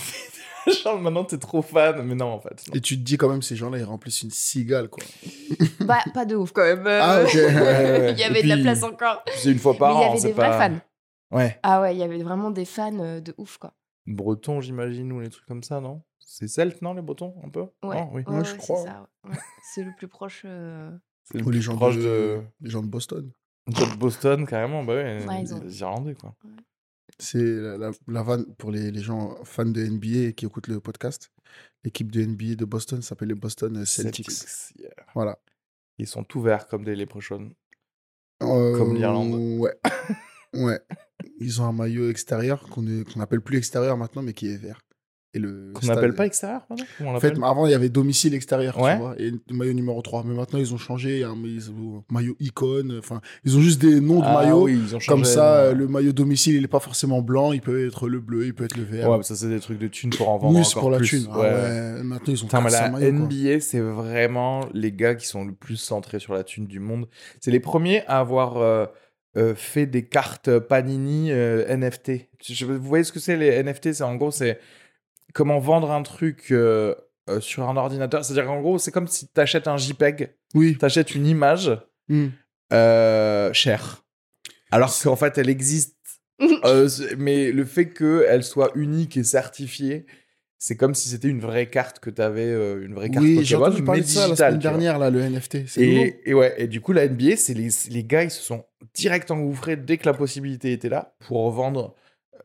Genre, maintenant, t'es trop fan, mais non, en fait. non. Et tu te dis quand même, ces gens-là, ils remplissent une cigale, quoi. Bah, pas de ouf quand même. euh, Ah, ok. ouais. il y avait de la place encore. C'est une fois Mais par il y an, avait des pas... vrais fans. Ouais. Ah ouais, il y avait vraiment des fans euh, de ouf quoi. Breton, j'imagine, ou les trucs comme ça, non? C'est celte, non, les Bretons, un peu? Ouais, oui. ouais, Ouais, ouais, je c'est crois. ça, ouais. Ouais, C'est le plus proche. euh, C'est le Ou les gens, proche de... de... les gens de Boston. de Boston, carrément, bah ouais, Ouais, ils ont- les Irlandais, quoi. C'est la, la, la vanne pour les, les gens fans de NBA qui écoutent le podcast. L'équipe de NBA de Boston s'appelle les Boston Celtics. Celtics, yeah. Voilà. Ils sont tout verts comme des léprochons. Euh, Comme l'Irlande. Ouais. ouais. Ils ont un maillot extérieur qu'on qu'on n'appelle plus extérieur maintenant, mais qui est vert. Et le Qu'on n'appelle pas extérieur, maintenant Comment on En fait, avant, il y avait domicile extérieur, Ouais. tu vois, et le maillot numéro 3. Mais maintenant, ils ont changé. Un maillot, maillot icône. Enfin, ils ont juste des noms de Ah maillots. oui, ils ont changé. Comme ça, euh, le maillot domicile, il n'est pas forcément blanc. Il peut être le bleu, il peut être le vert. Ouais, mais ça, c'est des trucs de thunes pour en vendre oui, encore pour la plus. thune. Ah Ouais. Maintenant, ils ont Putain, mais 400 la maillots. NBA, c'est vraiment les gars qui sont le plus centrés sur la thune du monde. C'est les premiers à avoir euh, euh, fait des cartes Panini euh, NFT. Je- Vous voyez ce que c'est les NFT C'est en gros, c'est comment vendre un truc euh, sur un ordinateur. C'est-à-dire qu'en gros, c'est comme si tu achètes un JPEG, Oui. tu achètes une image Hmm. chère. Alors qu'en fait, elle existe. Mais le fait qu'elle soit unique et certifiée, c'est comme si c'était une vraie carte que tu avais, une vraie carte Oui, Pokémon, entendu parler mais de ça la semaine dernière, là, le NFT. Et, et ouais, et du coup, la NBA, c'est les, les gars, ils se sont direct engouffrés dès que la possibilité était là pour vendre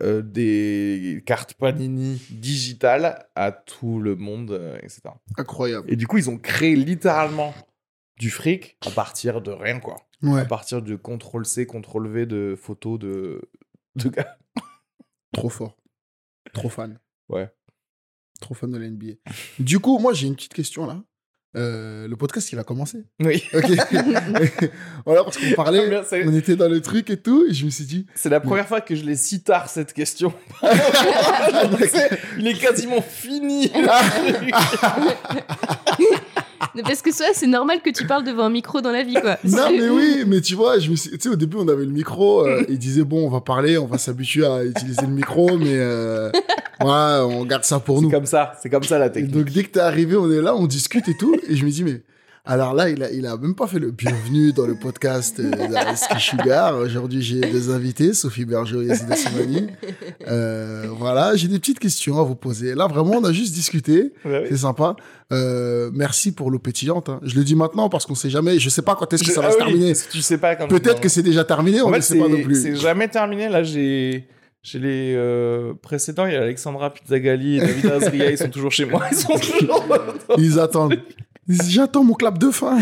euh, des cartes Panini digitales à tout le monde, euh, etc. Incroyable. Et du coup, ils ont créé littéralement du fric à partir de rien, quoi. Ouais. À partir de CTRL-C, CTRL-V de photos de, de gars. Trop fort. Trop fan. Ouais. Trop fan de la NBA. Du coup, moi, j'ai une petite question là. euh, le podcast, il a commencé. Oui. Ok. voilà, parce qu'on parlait, Bien, on était dans le truc et tout, et je me suis dit, C'est la première fois que je l'ai si tard cette question. Il est quasiment fini. Parce que ça, c'est normal que tu parles devant un micro dans la vie, quoi. non, mais oui, mais tu vois, je me suis, tu sais, au début, on avait le micro, euh, il disait, bon, on va parler, on va s'habituer à utiliser le micro, mais euh, voilà, on garde ça pour C'est nous. comme ça, c'est comme ça la Et technique. donc, dès que t'es arrivé, on est là, on discute et tout. Et je me dis, mais alors là, il a, il a même pas fait le bienvenue dans le podcast euh, d'Ariski Sugar. Aujourd'hui, j'ai deux invités, Sophie Berger et Yazida Soumani. Euh, voilà, j'ai des petites questions à vous poser. Là, vraiment, on a juste discuté. Ouais. C'est sympa. Euh, merci pour l'eau pétillante. hein. Je le dis maintenant parce qu'on sait jamais. Je sais pas quand est-ce que Je- ça va ah se oui, terminer. Tu sais pas quand Peut-être que c'est déjà terminé, on ne sait pas non plus. c'est jamais terminé. Là, j'ai. Chez les euh, précédents, il y a Alexandra Pizzagalli et David Azria, ils sont toujours chez moi. Ils sont toujours. Ils attendent. J'attends mon clap de fin.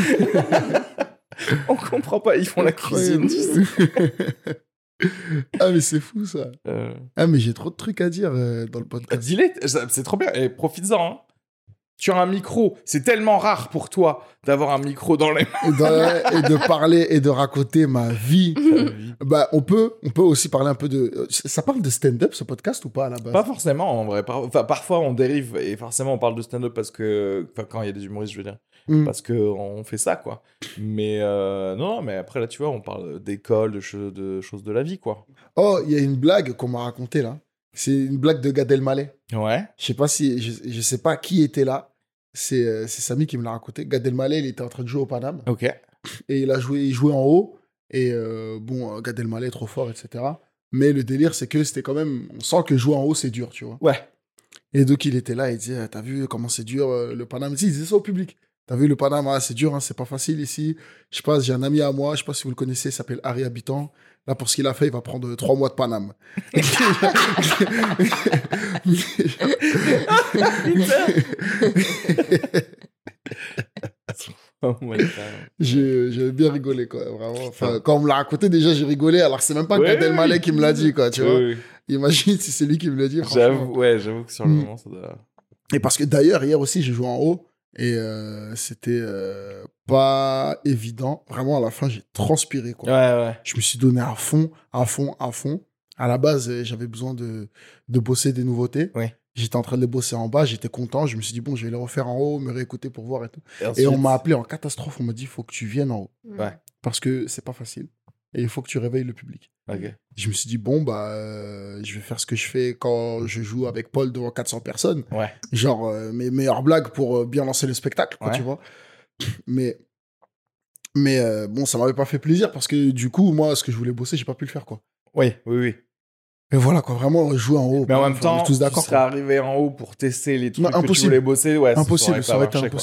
On comprend pas, ils font la cuisine. ah, mais c'est fou ça. Euh, Ah, mais j'ai trop de trucs à dire euh, dans le bah, podcast. Dis-les, c'est trop bien. Et profites-en. hein. Tu as un micro. C'est tellement rare pour toi d'avoir un micro dans les et, de, et de parler et de raconter ma vie. mains. Bah, on peut, on peut aussi parler un peu de. Ça parle de stand-up ce podcast ou pas à la base? Pas forcément, en vrai. Par- Enfin, parfois, on dérive et forcément, on parle de stand-up parce que. Enfin, quand il y a des humoristes, je veux dire. Hmm. Parce qu'on fait ça, quoi. Mais euh, non, non, mais après, là, tu vois, on parle d'école, de choses de la vie, quoi. Oh, il y a une blague qu'on m'a racontée là. C'est une blague de Gad Elmaleh. Ouais. Je sais pas si, je, je sais pas qui était là. C'est euh, c'est Samy qui me l'a raconté. Gad Elmaleh, il était en train de jouer au Paname Ok. et il a joué, il jouait en haut. Et euh, bon, euh, Gad Elmaleh est trop fort, etc. Mais le délire, c'est que c'était quand même, on sent que jouer en haut, c'est dur, tu vois. Ouais. Et donc il était là, il disait, t'as vu comment c'est dur le Paname? Il disait ça au public. T'as vu le Paname, ah, c'est dur, hein, c'est pas facile ici. Je sais pas, j'ai un ami à moi, je sais pas si vous le connaissez, il s'appelle Harry Habitant. Là, pour ce qu'il a fait, il va prendre trois mois de Paname. Oh. J'ai bien rigolé, quoi, vraiment. Enfin, quand on me l'a raconté, déjà, j'ai rigolé, alors que c'est même pas Ouais, Gad Elmaleh qui me l'a dit, quoi, tu vois. Oui. Imagine si c'est lui qui me l'a dit. J'avoue, ouais, j'avoue que sur le Hmm. moment, ça doit. Et parce que d'ailleurs, hier aussi, j'ai joué en haut et euh, c'était euh, pas évident. Vraiment, à la fin, j'ai transpiré, quoi. Ouais, ouais. Je me suis donné à fond, à fond, à fond. À la base, euh, j'avais besoin de, de bosser des nouveautés. Oui. J'étais en train de les bosser en bas, j'étais content. Je me suis dit, bon, je vais les refaire en haut, me réécouter pour voir et tout. Et ensuite- on m'a appelé en catastrophe. On m'a dit, il faut que tu viennes en haut. Ouais. Parce que c'est pas facile. Et il faut que tu réveilles le public. Ok. Je me suis dit, bon, bah, euh, je vais faire ce que je fais quand je joue avec Paul devant 400 personnes. Ouais. Genre, euh, mes meilleures blagues pour euh, bien lancer le spectacle, quoi, Ouais. tu vois. Mais, mais euh, bon, ça m'avait pas fait plaisir parce que du coup, moi, ce que je voulais bosser, j'ai pas pu le faire, quoi. Oui, oui, oui. Et voilà, quoi, vraiment, jouer en haut. Mais en même temps, tous tu serais arrivé en haut pour tester les trucs Non, que tu impossible. voulais bosser. Ouais, ça Impossible, ça aurait été quoi.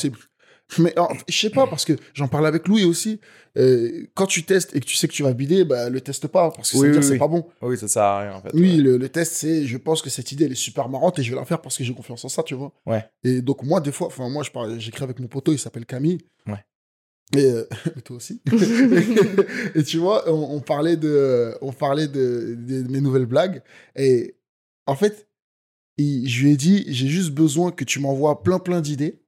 Mais alors, je sais pas, parce que j'en parlais avec Louis aussi. euh, quand tu testes et que tu sais que tu vas bider, bah, le teste pas, parce que ça Oui, veut dire oui, c'est pas bon. Oui, ça sert à rien, en fait. Oui, ouais. le, le test, c'est je pense que cette idée, elle est super marrante et je vais la faire parce que j'ai confiance en ça, tu vois. Ouais. Et donc, moi, des fois, enfin, moi, parle- j'écris avec mon poteau, il s'appelle Camille. Ouais. Et euh, toi aussi. et tu vois, on, on parlait de, on parlait de, de mes nouvelles blagues. Et en fait, il- je lui ai dit, j'ai juste besoin que tu m'envoies plein, plein d'idées.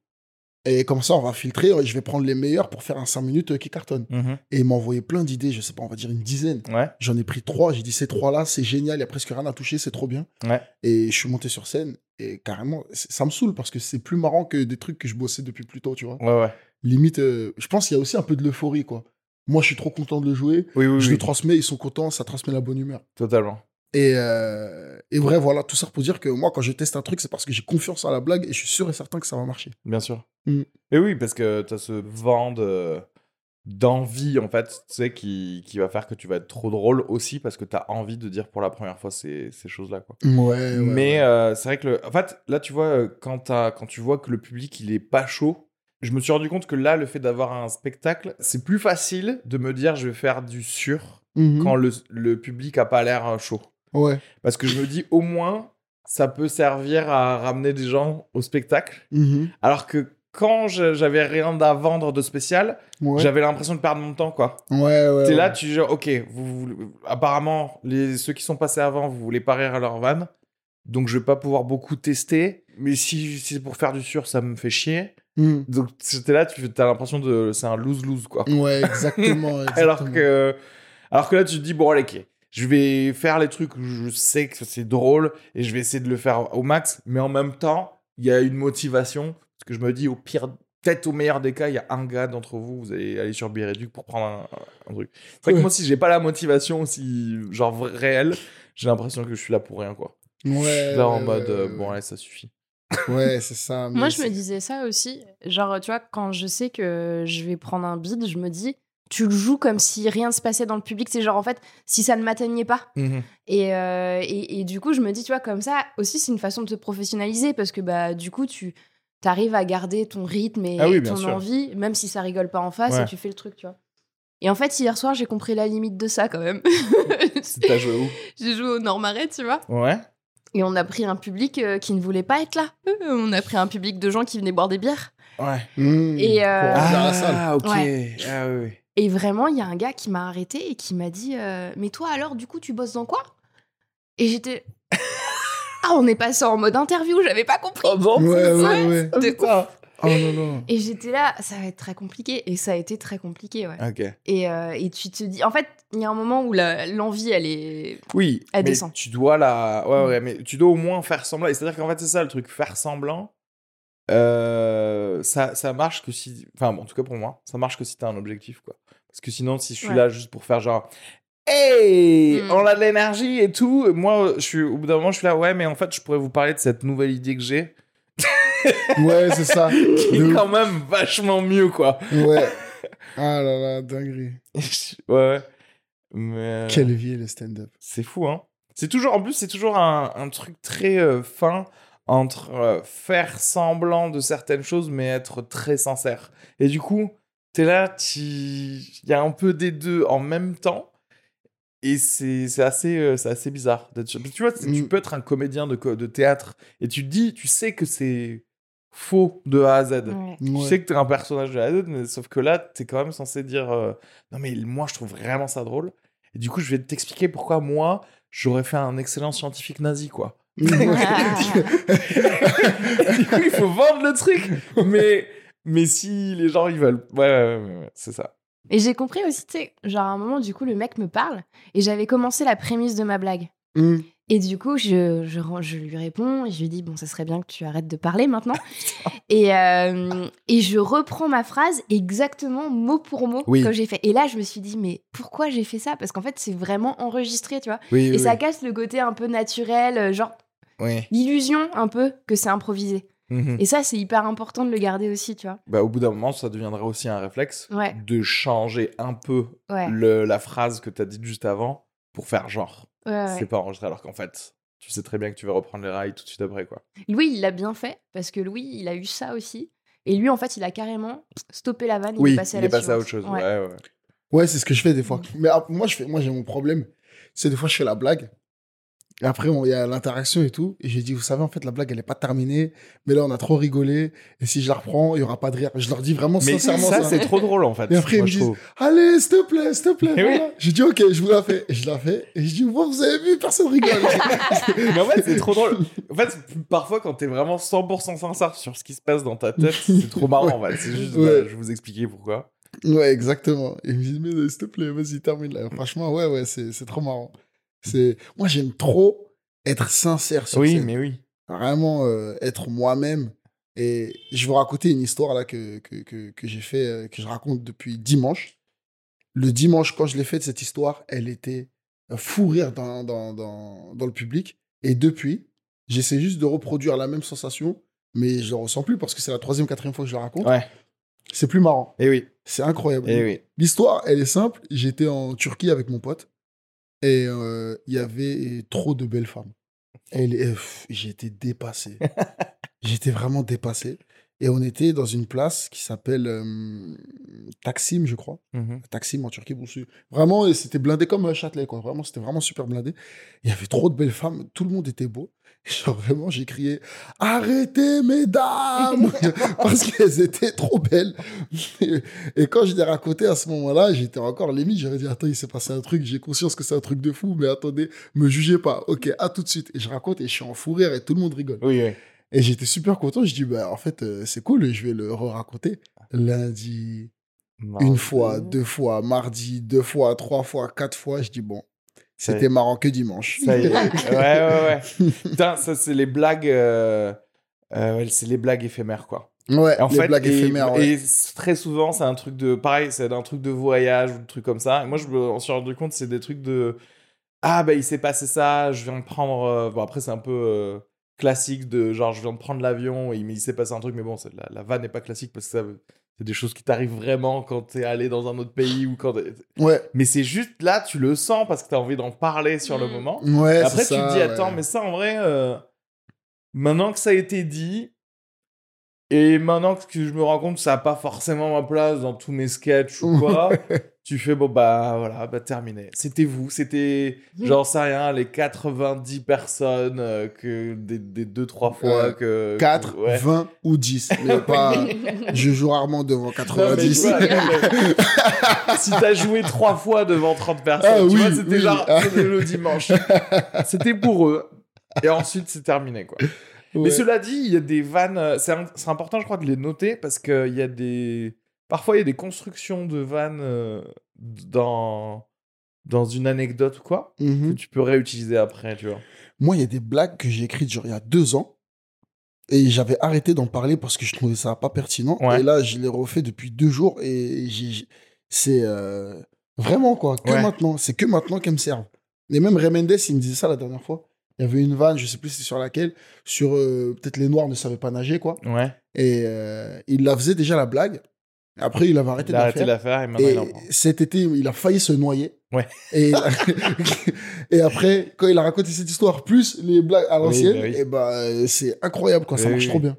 Et comme ça, on va filtrer. Je vais prendre les meilleures pour faire un 5 minutes euh, qui cartonne. Mhm. Et il m'a envoyé plein d'idées, je sais pas, on va dire une dizaine. Ouais. J'en ai pris trois. J'ai dit, ces trois-là, c'est génial. Il y a presque rien à toucher. C'est trop bien. Ouais. Et je suis monté sur scène. Et carrément, ça me saoule parce que c'est plus marrant que des trucs que je bossais depuis plus tôt, tu vois. Ouais, ouais. Limite, euh, je pense qu'il y a aussi un peu de l'euphorie, quoi. Moi, je suis trop content de le jouer. Oui, oui, je oui. le transmets, ils sont contents, ça transmet la bonne humeur. Totalement. Et, euh, et vrai, voilà, tout ça pour dire que moi, quand je teste un truc, c'est parce que j'ai confiance en la blague et je suis sûr et certain que ça va marcher. Bien sûr. Mm. Et oui, parce que tu as ce vent de- d'envie, en fait, tu sais, qui, qui va faire que tu vas être trop drôle aussi parce que tu as envie de dire pour la première fois ces, ces choses-là, quoi. Ouais, ouais. Mais ouais. euh, c'est vrai que, le... en fait, là, tu vois, euh, quand, tu vois que le public, il est pas chaud, je me suis rendu compte que là, le fait d'avoir un spectacle, c'est plus facile de me dire je vais faire du sur Mhm. quand le, le public a pas l'air chaud. Ouais. Parce que je me dis, au moins, ça peut servir à ramener des gens au spectacle. Mhm. Alors que quand j'avais rien à vendre de spécial, Ouais. j'avais l'impression de perdre mon temps, quoi. Ouais, ouais. T'es ouais. là, tu dis, ok, vous, vous- apparemment, les, ceux qui sont passés avant, vous voulez pas rire à leur van. Donc, je vais pas pouvoir beaucoup tester. Mais si, si c'est pour faire du sur, ça me fait chier. Hmm. Donc, c'était là, tu as l'impression de. C'est un lose-lose, quoi. Ouais, exactement. Alors que, alors que là, tu te dis, bon, allez, ok, je vais faire les trucs où je sais que c'est drôle et je vais essayer de le faire au max, mais en même temps, il y a une motivation. Parce que je me dis, au pire, peut-être au meilleur des cas, il y a un gars d'entre vous, vous allez aller sur Bireduc pour prendre un, un truc. C'est vrai que Ouais. moi, si j'ai pas la motivation aussi, genre réelle, j'ai l'impression que je suis là pour rien, quoi. Ouais, je suis là en mode, euh, bon, allez, ça suffit. Ouais, c'est ça. Moi, je me disais ça aussi. Genre, tu vois, quand je sais que je vais prendre un bid, je me dis, tu le joues comme si rien ne se passait dans le public. C'est genre, en fait, si ça ne m'atteignait pas. Et, euh, et, et du coup, je me dis, tu vois, comme ça, aussi, c'est une façon de te professionnaliser parce que, bah, du coup, tu arrives à garder ton rythme et Ah oui, ton sûr. envie, même si ça rigole pas en face, Ouais. et tu fais le truc, tu vois. Et en fait, hier soir, j'ai compris la limite de ça quand même. T'as joué où? J'ai joué au Nord-Marais, tu vois. Ouais. Et on a pris un public euh, qui ne voulait pas être là. Euh, on a pris un public de gens qui venaient boire des bières. Ouais. Hmm. Et, euh. Ah, ok. Ouais. Ah, oui, oui. Et vraiment, il y a un gars qui m'a arrêté et qui m'a dit euh, Mais toi, alors, du coup, tu bosses dans quoi? Et j'étais. ah, on est passé en mode interview, j'avais pas compris. Oh, Ouais, ouais, ouais. De ouf. Oh non, non. Et j'étais là, ça va être très compliqué. Et ça a été très compliqué, ouais. Ok. Et, euh, et tu te dis. En fait, il y a un moment où la- l'envie, elle est. Oui, Elle mais descend. tu dois la... Ouais, Mm. ouais, mais tu dois au moins faire semblant. Et C'est-à-dire qu'en fait, c'est ça le truc, faire semblant, euh, ça, ça marche que si... Enfin, bon, en tout cas pour moi, ça marche que si t'as un objectif, quoi. Parce que sinon, si je suis Ouais. là juste pour faire genre... Hey, Mm. on a de l'énergie et tout. Moi, je suis, au bout d'un moment, je suis là, ouais, mais en fait, je pourrais vous parler de cette nouvelle idée que j'ai, Ouais, c'est ça. qui est quand même vachement mieux, quoi. Ouais. Ah là là, dinguerie. ouais, ouais. Mais... euh, Quelle vie le stand-up. C'est fou, hein. C'est toujours, en plus, c'est toujours un, un truc très euh, fin entre euh, faire semblant de certaines choses, mais être très sincère. Et du coup, t'es là, tu- il y a un peu des deux en même temps. Et c'est c'est assez, euh, c'est assez bizarre. d'être- Tu vois, tu Mm. peux être un comédien de, de théâtre et tu te dis, tu sais que c'est faux de A à Z. Ouais. Tu Ouais. sais que t'es un personnage de la Z, mais sauf que là, t'es quand même censé dire euh, Non, mais moi, je trouve vraiment ça drôle. Et du coup, je vais t'expliquer pourquoi moi, j'aurais fait un excellent scientifique nazi, quoi. du coup, il faut vendre le truc. Mais, mais si les gens, ils veulent. Ouais, ouais, ouais, ouais, c'est ça. Et j'ai compris aussi, tu sais, genre à un moment, du coup, le mec me parle et j'avais commencé la prémisse de ma blague. Hmm. Et du coup, je, je, je lui réponds et je lui dis Bon, ça serait bien que tu arrêtes de parler maintenant. et, euh, et je reprends ma phrase exactement mot pour mot Oui. que j'ai fait. Et là, je me suis dit Mais pourquoi j'ai fait ça? Parce qu'en fait, c'est vraiment enregistré, tu vois. Oui, Et ça casse le côté un peu naturel, euh, genre l'illusion un peu que c'est improvisé. Mhm. Et ça, c'est hyper important de le garder aussi, tu vois. Bah, au bout d'un moment, ça deviendra aussi un réflexe Ouais, de changer un peu ouais, le- la phrase que t'as dite juste avant pour faire genre. ouais, ouais. C'est pas enregistré, alors qu'en fait, tu sais très bien que tu vas reprendre les rails tout de suite après, quoi. Louis, il l'a bien fait parce que Louis, il a eu ça aussi. Et lui, en fait, il a carrément stoppé la vanne. Oui, il est passé à, il est la passé à autre chose. Ouais. Ouais, ouais. Ouais, c'est ce que je fais des fois. Mais ah, moi, je fais, moi, j'ai mon problème. C'est des fois, je fais la blague. Et après, il y a l'interaction et tout. Et j'ai dit, vous savez, en fait, la blague, elle n'est pas terminée. Mais là, on a trop rigolé. Et si je la reprends, il n'y aura pas de rire. Je leur dis vraiment Mais sincèrement ça, ça. c'est trop drôle en fait. Et après, ils me disent. Allez, s'il te plaît, s'il te plaît. Mais oui. voilà. J'ai dit, ok, je vous la fais. Et je la fais. Et je dis, vous avez vu, personne rigole. Mais en fait, c'est trop drôle. En fait, parfois, quand t'es vraiment 100% sincère sur ce qui se passe dans ta tête, c'est trop marrant en fait. C'est juste, Ouais. bah, je vais vous expliquer pourquoi. ouais, exactement. Et ils me disent, mais s'il te plaît, vas-y, termine là. Franchement, ouais, ouais, c'est trop marrant. C'est Moi, j'aime trop être sincère sur Oui, scène. mais oui. vraiment euh, être moi-même. Et je vais vous raconter une histoire là que, que, que, que j'ai fait, euh, que je raconte depuis dimanche. Le dimanche, quand je l'ai faite, cette histoire, elle était un fou rire dans, dans, dans, dans le public. Et depuis, j'essaie juste de reproduire la même sensation, mais je ne la ressens plus parce que c'est la troisième, quatrième fois que je la raconte. Ouais. C'est plus marrant. Et oui. C'est incroyable. Et oui. L'histoire, elle est simple. J'étais en Turquie avec mon pote et euh, il y avait trop de belles femmes. Et J'étais dépassé. J'étais vraiment dépassé. Et on était dans une place qui s'appelle euh, Taksim, je crois. Mhm. Taksim en Turquie. Vraiment, c'était blindé comme un Châtelet, quoi. Vraiment, c'était vraiment super blindé. Il y avait trop de belles femmes. Tout le monde était beau. Genre, vraiment, j'ai crié Arrêtez, mesdames Parce qu'elles étaient trop belles. Et, et quand je l'ai raconté à ce moment-là, j'étais encore limite. J'aurais dit Attends, il s'est passé un truc. J'ai conscience que c'est un truc de fou, mais attendez, me jugez pas. Ok, à tout de suite. Et je raconte et je suis en fou rire et tout le monde rigole. Oui, oui. Et j'étais super content. Je dis, bah, en fait, euh, c'est cool, je vais le raconter Lundi, une fois, deux fois, mardi, deux fois, trois fois, quatre fois. Je dis, bon. C'était marrant que dimanche. Ça y est. Ouais, ouais, ouais. Putain, ça, c'est les blagues. euh, euh, c'est les blagues éphémères, quoi. Ouais, Et en les fait, blagues et, éphémères. ouais. et très souvent, c'est un truc de. Pareil, c'est un truc de voyage ou de trucs comme ça. Et moi, je me suis rendu compte, c'est des trucs de. Ah, bah, il s'est passé ça, je viens de prendre. euh, Bon, après, c'est un peu classique de genre, je viens de prendre l'avion, et il il s'est passé un truc, mais bon, la, la vanne n'est pas classique parce que ça. C'est des choses qui t'arrivent vraiment quand t'es allé dans un autre pays ou quand. t'es- Ouais, Mais c'est juste là, tu le sens parce que t'as envie d'en parler sur le Mm. moment. ouais. Après, tu ça, te dis, attends, ouais. mais ça, en vrai, euh, maintenant que ça a été dit, et maintenant que je me rends compte que ça n'a pas forcément ma place dans tous mes sketchs ou quoi, tu fais, bon, bah voilà, bah terminé. C'était vous, c'était, Mm. j'en sais rien, les 90 personnes euh, que des, des deux, trois fois Euh, que. 4, que- ouais. 20 ou 10. Mais pas... je joue rarement devant Non, mais tu 90. vois, mais- si t'as joué trois fois devant 30 personnes, Ah tu oui, vois, c'était oui. genre Ah. c'était le dimanche. C'était pour eux. Et ensuite, c'est terminé, quoi. Mais cela dit, il y a des vannes. euh, c'est important, je crois, de les noter parce qu'il y a des. Parfois, il y a des constructions de vannes euh, dans dans une anecdote ou quoi Mhm. que tu peux réutiliser après, tu vois? Moi, il y a des blagues que j'ai écrites genre il y a deux ans. Et j'avais arrêté d'en parler parce que je trouvais ça pas pertinent. Ouais. Et là, je l'ai refait depuis deux jours et c'est euh, vraiment quoi, que Ouais. maintenant. C'est que maintenant qu'elles me servent. Et même Ray Mendes, il me disait ça la dernière fois. Il y avait une vanne, je sais plus c'est sur laquelle, sur euh, peut-être les Noirs ne savaient pas nager quoi. Ouais. Et euh, il la faisait déjà la blague. Après, il avait arrêté Il de a la arrêté faire. de la faire et maintenant Et il en prend. cet été, il a failli se noyer. Ouais. Et, et après, quand il a raconté cette histoire, plus les blagues à l'ancienne, bah oui. et bah, euh, c'est incroyable, quoi. Ça marche oui. trop bien.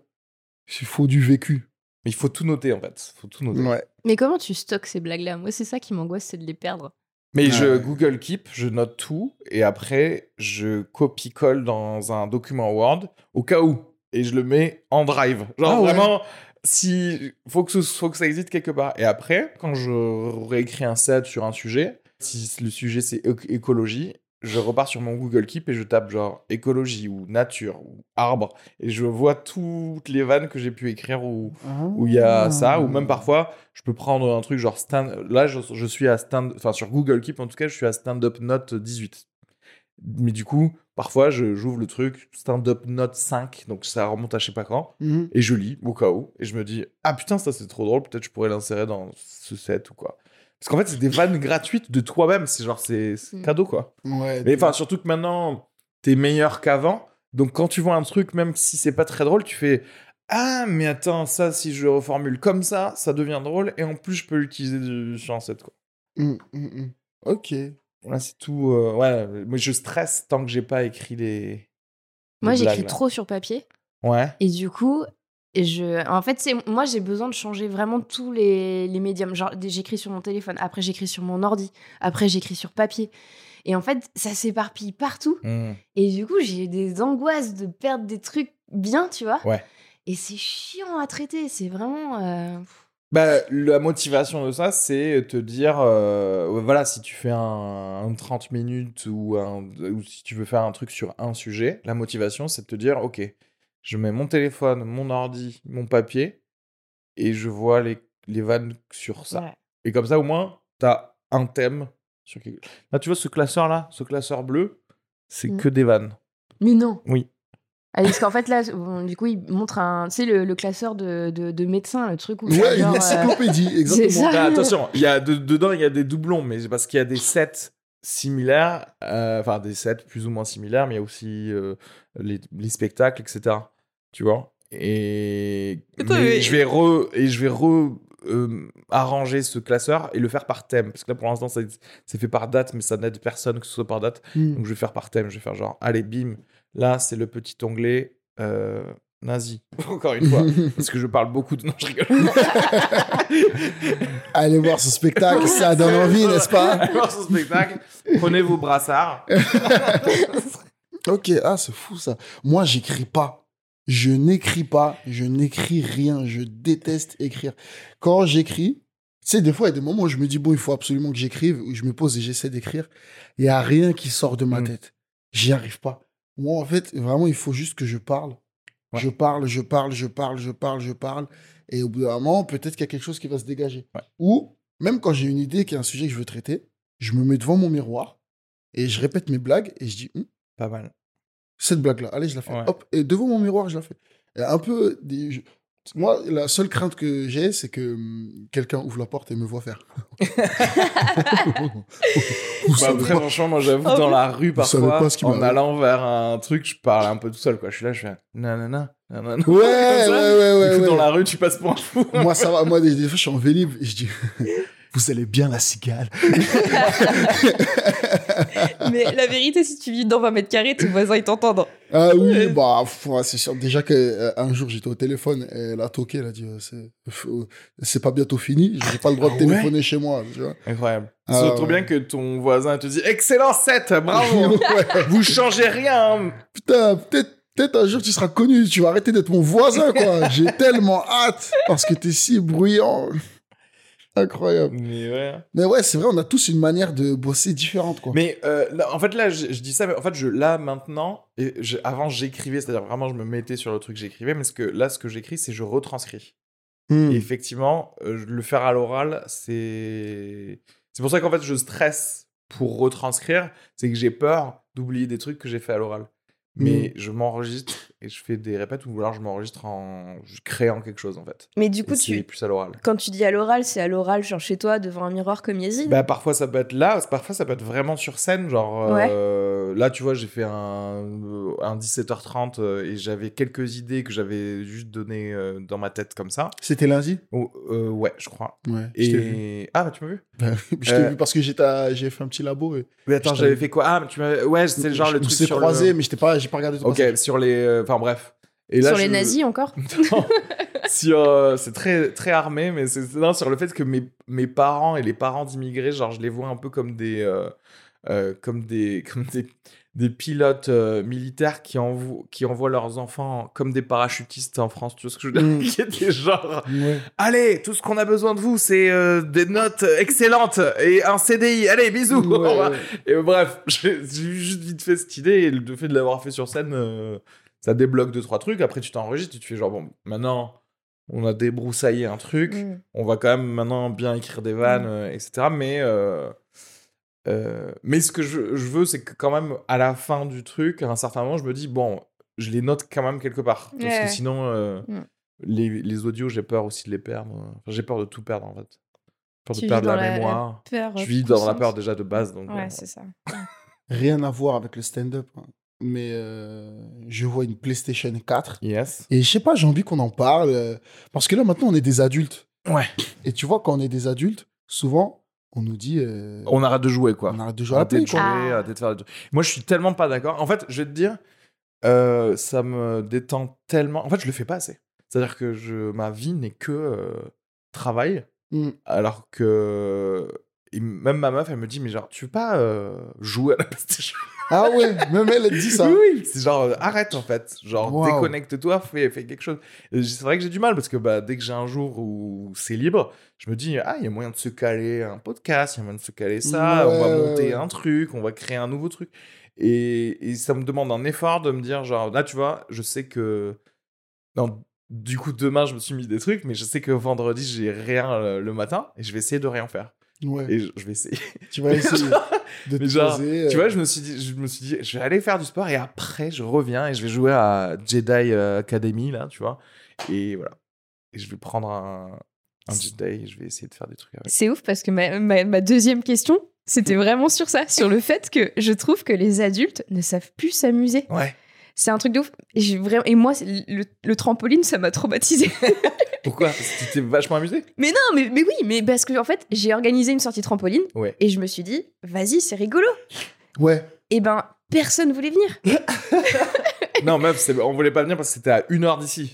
Il faut du vécu. Mais il faut tout noter en fait. faut tout noter. Ouais. Mais comment tu stockes ces blagues-là? Moi, c'est ça qui m'angoisse, c'est de les perdre. Mais je. Google Keep, je note tout et après je copie-colle dans un document Word au cas où et je le mets en Drive. Genre Ah ouais. vraiment, si faut que ce, faut que ça existe quelque part. Et après, quand je réécris un set sur un sujet, si le sujet c'est éc- écologie, je repars sur mon Google Keep et je tape genre écologie ou nature ou arbre et je vois toutes les vannes que j'ai pu écrire où il y a ça, ou même parfois, je peux prendre un truc genre stand. Là, je, je suis à stand. Enfin, sur Google Keep, en tout cas, je suis à stand-up note 18. Mais du coup, parfois, j'ouvre le truc stand-up note 5, donc ça remonte à je sais pas quand, Mhm. et je lis au cas où, et je me dis, ah putain, ça c'est trop drôle, peut-être je pourrais l'insérer dans ce set ou quoi. Parce qu'en fait, c'est des vannes gratuites de toi-même, c'est genre, c'est Mm. cadeau quoi. Ouais. Mais enfin, surtout que maintenant, t'es meilleur qu'avant. Donc, quand tu vois un truc, même si c'est pas très drôle, tu fais Ah, mais attends, ça, si je le reformule comme ça, ça devient drôle. Et en plus, je peux l'utiliser sur un set. Quoi. Mhm, mhm. Ok. Là, c'est tout. euh, ouais, mais je stresse tant que j'ai pas écrit les. Moi, j'écris là. trop sur papier. Ouais. Et du coup, je... en fait, c'est moi, j'ai besoin de changer vraiment tous les, les médiums. Genre, des- j'écris sur mon téléphone, après j'écris sur mon ordi, après j'écris sur papier. Et en fait, ça s'éparpille partout. Mm. Et du coup, j'ai des angoisses de perdre des trucs bien, tu vois. Ouais. Et c'est chiant à traiter. C'est vraiment. euh, Bah, la motivation de ça, c'est te dire, euh, voilà, si tu fais un, un 30 minutes ou, un, ou si tu veux faire un truc sur un sujet, la motivation, c'est de te dire, ok, je mets mon téléphone, mon ordi, mon papier, et je vois les, les vannes sur ça. ouais. Et comme ça, au moins, tu as un thème. Sur quelque- Là, tu vois ce classeur-là, ce classeur bleu, c'est Mm. que des vannes. Mais non. Oui. Ah, parce qu'en fait, là, bon, du coup, il montre un. Tu sais, le, le classeur de, de, de médecins, le truc où. Ouais, une euh, encyclopédie, c'est exactement. ça. Ah, attention, il y a de- dedans, il y a des doublons, mais c'est parce qu'il y a des sets similaires, euh, enfin des sets plus ou moins similaires, mais il y a aussi euh, les, les spectacles, etc. Tu vois Et Attends, mais mais- je vais re et je vais re euh, arranger ce classeur et le faire par thème, parce que là pour l'instant c'est fait par date, mais ça n'aide personne que ce soit par date. Mhm. Donc je vais faire par thème, je vais faire genre, allez, bim, là c'est le petit onglet euh, nazi, encore une fois, parce que je parle beaucoup de... Non, je rigole. Allez voir ce spectacle, ça donne envie, n'est-ce pas Allez voir ce spectacle, prenez vos brassards. Ok, ah, c'est fou ça. Moi, j'écris pas. Je n'écris pas, je n'écris rien. Je déteste écrire. Quand j'écris, tu sais, des fois, il y a des moments où je me dis, bon, il faut absolument que j'écrive, où je me pose et j'essaie d'écrire. Il n'y a rien qui sort de ma Mm. tête. J'y arrive pas. Moi, en fait, vraiment, il faut juste que je parle. Ouais. Je parle, je parle, je parle, je parle, je parle. Et au bout d'un moment, peut-être qu'il y a quelque chose qui va se dégager. Ouais. Ou, même quand j'ai une idée qui est un sujet que je veux traiter, je me mets devant mon miroir et je répète mes blagues et je dis, Hum, Pas mal. Cette blague-là, allez, je la fais. Ouais. Hop, et devant mon miroir, je la fais. Et un peu. des- je- Moi, la seule crainte que j'ai, c'est que hum, quelqu'un ouvre la porte et me voit faire. Bah, pas. franchement, moi, j'avoue, Oh, dans la rue, parfois, en allant vers un truc, je parle un peu tout seul, quoi. Je suis là, je fais nanana, nanana. Ouais, ouais, ouais, ouais. Du coup, ouais. dans la rue, tu passes pour un fou. Moi, ça va. Moi, des, des fois, je suis en vélib et je dis Vous allez bien, la cigale Mais la vérité, si tu vis dans 20 mètres carrés, tes voisins ils t'entendent. Ah oui, bah, c'est sûr. Déjà qu'un jour, j'étais au téléphone et elle a toqué. Elle a dit euh, C'est faut- c'est pas bientôt fini. Je n'ai pas le droit de Ah ouais téléphoner chez moi. Tu vois Incroyable. Ah, c'est trop ouais. bien que ton voisin te dise excellent set, bravo. Ouais. Vous changez rien. hein. Putain, peut-être. Peut-être un jour tu seras connu, tu vas arrêter d'être mon voisin, quoi. J'ai tellement hâte parce que t'es si bruyant. Incroyable. Mais ouais. Mais ouais, c'est vrai, on a tous une manière de bosser différente, quoi. Mais euh, là, en fait, là, je, je dis ça, mais en fait, je, là, maintenant, et je- avant, j'écrivais, c'est-à-dire vraiment, je me mettais sur le truc, j'écrivais, mais ce que, là, ce que j'écris, c'est je retranscris. Hmm. Et effectivement, euh, le faire à l'oral, c'est. C'est pour ça qu'en fait, je stresse pour retranscrire, c'est que j'ai peur d'oublier des trucs que j'ai fait à l'oral. Mais je m'enregistre et je fais des répètes ou alors je m'enregistre en créant quelque chose en fait. Mais du Et coup, c'est tu, plus à l'oral. quand tu dis à l'oral, c'est à l'oral, genre chez toi, devant un miroir comme Yazid? Bah, parfois ça peut être là, parfois ça peut être vraiment sur scène. Genre euh, là, tu vois, j'ai fait un, euh, un 17h30 euh, et j'avais quelques idées que j'avais juste données dans ma tête comme ça. C'était lundi? Oh, euh, ouais, je crois. Ouais, je t'ai vu. Et ah, bah, tu m'as vu? Je t'ai Euh, vu parce que j'ai fait un petit labo. Et... Mais attends, j'avais fait quoi? Ah, mais tu m'as. Ouais, c'était genre le On truc s'est sur croisé, le... mais j'étais pas, j'ai pas regardé ton Ok, passage. sur les. Enfin bref. Et là, Sur les je- nazis encore euh, c'est très très armé, mais c'est non, sur le fait que mes, mes parents et les parents d'immigrés, genre je les vois un peu comme des euh, euh, comme des comme des, des pilotes euh, militaires qui envoient qui envoient leurs enfants comme des parachutistes en France. Tu vois ce que je veux dire? Mm. Qui étaient genre Ouais. allez, tout ce qu'on a besoin de vous, c'est euh, des notes excellentes et un CDI. Allez, bisous. Ouais, ouais. Et bref, j'ai juste vite fait cette idée et le fait de l'avoir fait sur scène, euh, ça débloque deux trois trucs. Après, tu t'enregistres et tu fais genre bon, maintenant on a débroussaillé un truc, Mm. on va quand même maintenant bien écrire des vannes, euh, etc. Mais euh, euh, mais ce que je, je veux, c'est que quand même à la fin du truc, à un certain moment, je me dis bon, je les note quand même quelque part parce Ouais. que sinon. euh, Mm. Les, les audios, j'ai peur aussi de les perdre. Enfin, j'ai peur de tout perdre en fait. Peur Tu de perdre la, mémoire. Peur, Je vis dans la peur déjà de base. Donc, Ouais, c'est ça. Rien à voir avec le stand-up. hein. Mais euh, je vois une PlayStation 4. Yes. Et je sais pas, j'ai envie qu'on en parle. euh, parce que là, maintenant, on est des adultes. Ouais. Et tu vois, quand on est des adultes, souvent, on nous dit. euh, On arrête de jouer quoi. on arrête de jouer à la Arrêtez play, de quoi. jouer, Ah. arrêtez de faire des trucs. Moi, je suis tellement pas d'accord. En fait, je vais te dire, euh, ça me détend tellement. En fait, je le fais pas assez. C'est-à-dire que je, ma vie n'est que euh, travail, Mm. alors que et même ma meuf, elle me dit, mais genre, tu veux pas euh, jouer à la PlayStation? Ah ouais, même elle, elle dit ça. Oui, c'est genre, euh, arrête en fait. Genre, Wow. déconnecte-toi, fais, fais quelque chose. C'est vrai que j'ai du mal parce que bah, dès que j'ai un jour où c'est libre, je me dis, ah, il y a moyen de se caler un podcast, il y a moyen de se caler ça, Ouais, on va monter un truc, on va créer un nouveau truc. Et, et ça me demande un effort de me dire, genre, là, tu vois, je sais que. Non, du coup, demain, je me suis mis des trucs, mais je sais que vendredi, j'ai rien euh, le matin et je vais essayer de rien faire. Ouais. Et je, je vais essayer. Tu vas essayer de te genre, poser. Tu euh, vois, je me suis dit, je me suis dit, je vais aller faire du sport et après, je reviens et je vais jouer à Jedi euh, Academy là, tu vois. Et voilà. Et je vais prendre un, un Jedi et je vais essayer de faire des trucs avec. C'est ouf parce que ma, ma- ma deuxième question, c'était vraiment sur ça, sur le fait que je trouve que les adultes ne savent plus s'amuser. Ouais. C'est un truc de ouf. Et, j'ai vraiment... et moi, c'est le, le trampoline, ça m'a traumatisé. Pourquoi? Parce que tu t'es vachement amusé mais non, mais, mais oui, mais parce que en fait, j'ai organisé une sortie trampoline Ouais. et je me suis dit, vas-y, c'est rigolo. Ouais. Et ben, personne voulait venir. Non, meuf, c'est- on voulait pas venir parce que c'était à une heure d'ici.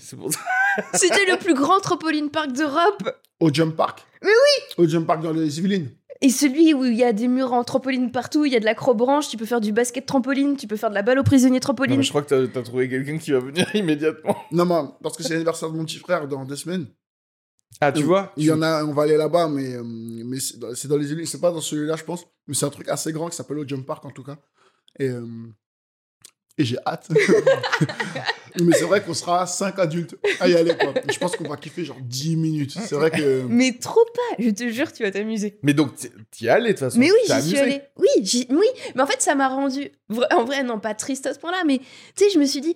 C'était le plus grand trampoline park d'Europe. Au jump park? Mais oui Au jump park dans les Yvelines. Et celui où il y a des murs en trampoline partout, il y a de l'acrobranche, tu peux faire du basket trampoline, tu peux faire de la balle aux prisonniers Non, trampoline. mais je crois que t'as- t'as trouvé quelqu'un qui va venir immédiatement. Non, mais parce que c'est l'anniversaire de mon petit frère dans deux semaines. Ah, tu vois Il y en a, on va aller là-bas, mais, euh, mais c'est dans, dans les Yvelines. C'est pas dans celui-là, je pense. Mais c'est un truc assez grand qui s'appelle au jump park, en tout cas. Et, euh, et j'ai hâte. mais c'est vrai qu'on sera 5 adultes à y aller, quoi. Je pense qu'on va kiffer genre 10 minutes. C'est vrai que. Mais trop pas, je te jure, tu vas t'amuser. Mais donc, t'y- es allé de toute façon? Mais oui, j'y suis allée. Oui, oui, mais en fait, ça m'a rendu. En vrai, non, pas triste à ce point-là, mais tu sais, je me suis dit.